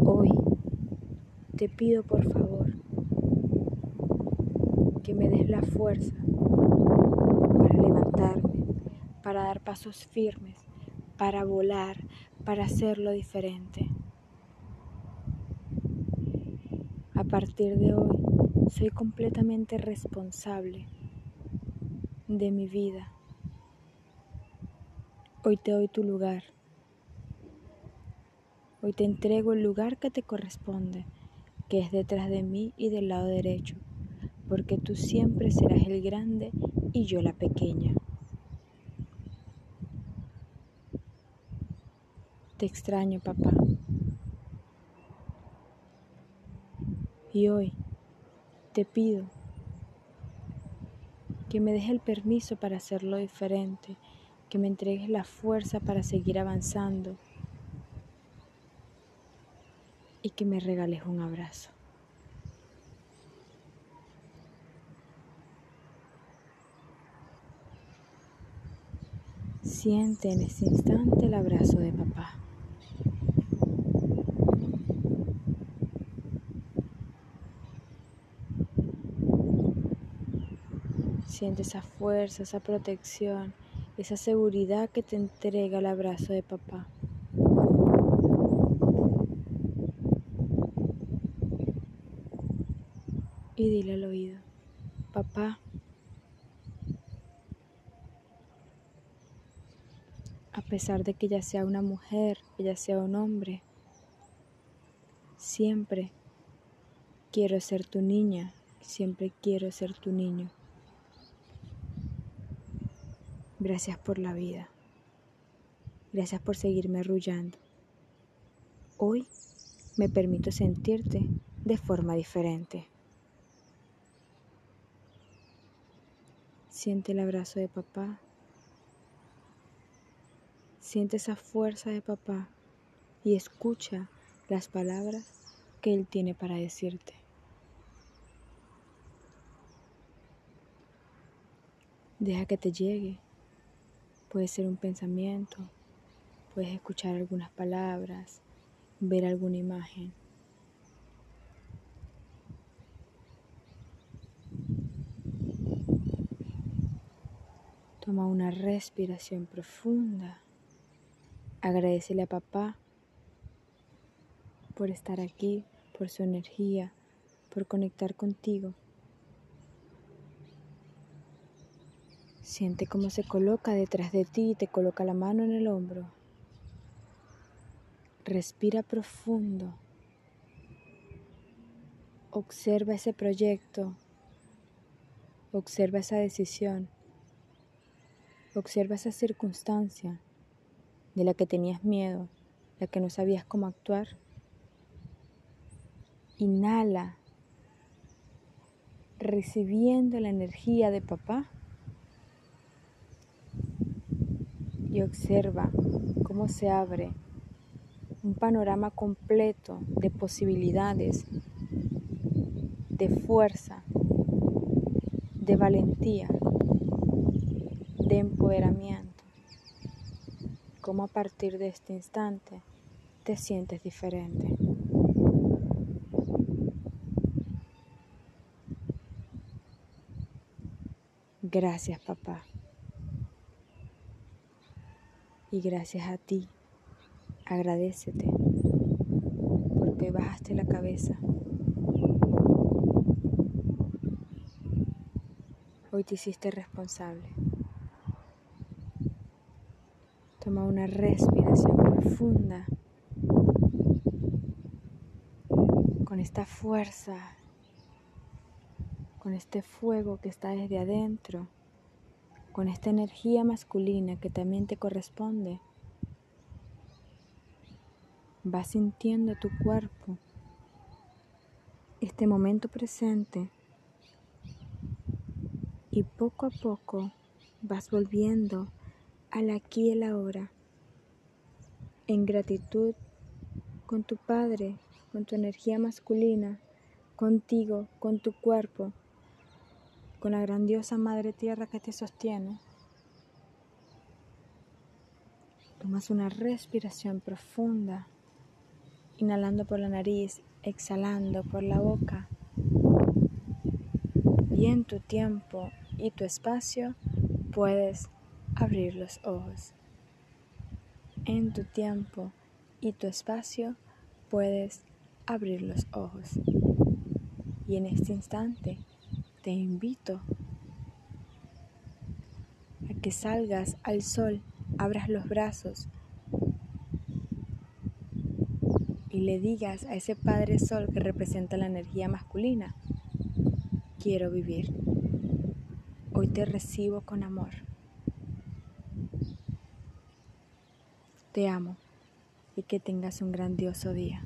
Hoy te pido por favor que me des la fuerza para levantarme, para dar pasos firmes, para volar, para hacerlo diferente. A partir de hoy soy completamente responsable de mi vida. Hoy te doy tu lugar. Hoy te entrego el lugar que te corresponde, que es detrás de mí y del lado derecho porque tú siempre serás el grande y yo la pequeña. Te extraño, papá. Y hoy te pido que me dejes el permiso para hacerlo diferente, que me entregues la fuerza para seguir avanzando y que me regales un abrazo. Siente en ese instante el abrazo de papá. Siente esa fuerza, esa protección, esa seguridad que te entrega el abrazo de papá. Y dile al oído, papá, a pesar de que ella sea una mujer, ella sea un hombre, siempre quiero ser tu niña, siempre quiero ser tu niño. Gracias por la vida. Gracias por seguirme arrullando. Hoy me permito sentirte de forma diferente. Siente el abrazo de papá. Siente esa fuerza de papá y escucha las palabras que él tiene para decirte. Deja que te llegue. Puede ser un pensamiento, puedes escuchar algunas palabras, ver alguna imagen. Toma una respiración profunda. Agradecele a papá por estar aquí, por su energía, por conectar contigo. Siente cómo se coloca detrás de ti y te coloca la mano en el hombro. Respira profundo. Observa ese proyecto. Observa esa decisión. Observa esa circunstancia de la que tenías miedo, la que no sabías cómo actuar. Inhala, recibiendo la energía de papá. Y observa cómo se abre un panorama completo de posibilidades, de fuerza, de valentía, de empoderamiento cómo a partir de este instante te sientes diferente. Gracias papá. Y gracias a ti, agradecete porque bajaste la cabeza. Hoy te hiciste responsable. Toma una respiración profunda con esta fuerza, con este fuego que está desde adentro, con esta energía masculina que también te corresponde. Vas sintiendo tu cuerpo, este momento presente y poco a poco vas volviendo al aquí y el ahora, en gratitud con tu Padre, con tu energía masculina, contigo, con tu cuerpo, con la grandiosa Madre Tierra que te sostiene. Tomas una respiración profunda, inhalando por la nariz, exhalando por la boca. Y en tu tiempo y tu espacio puedes abrir los ojos. En tu tiempo y tu espacio puedes abrir los ojos. Y en este instante te invito a que salgas al sol, abras los brazos y le digas a ese Padre Sol que representa la energía masculina, quiero vivir. Hoy te recibo con amor. Te amo y que tengas un grandioso día.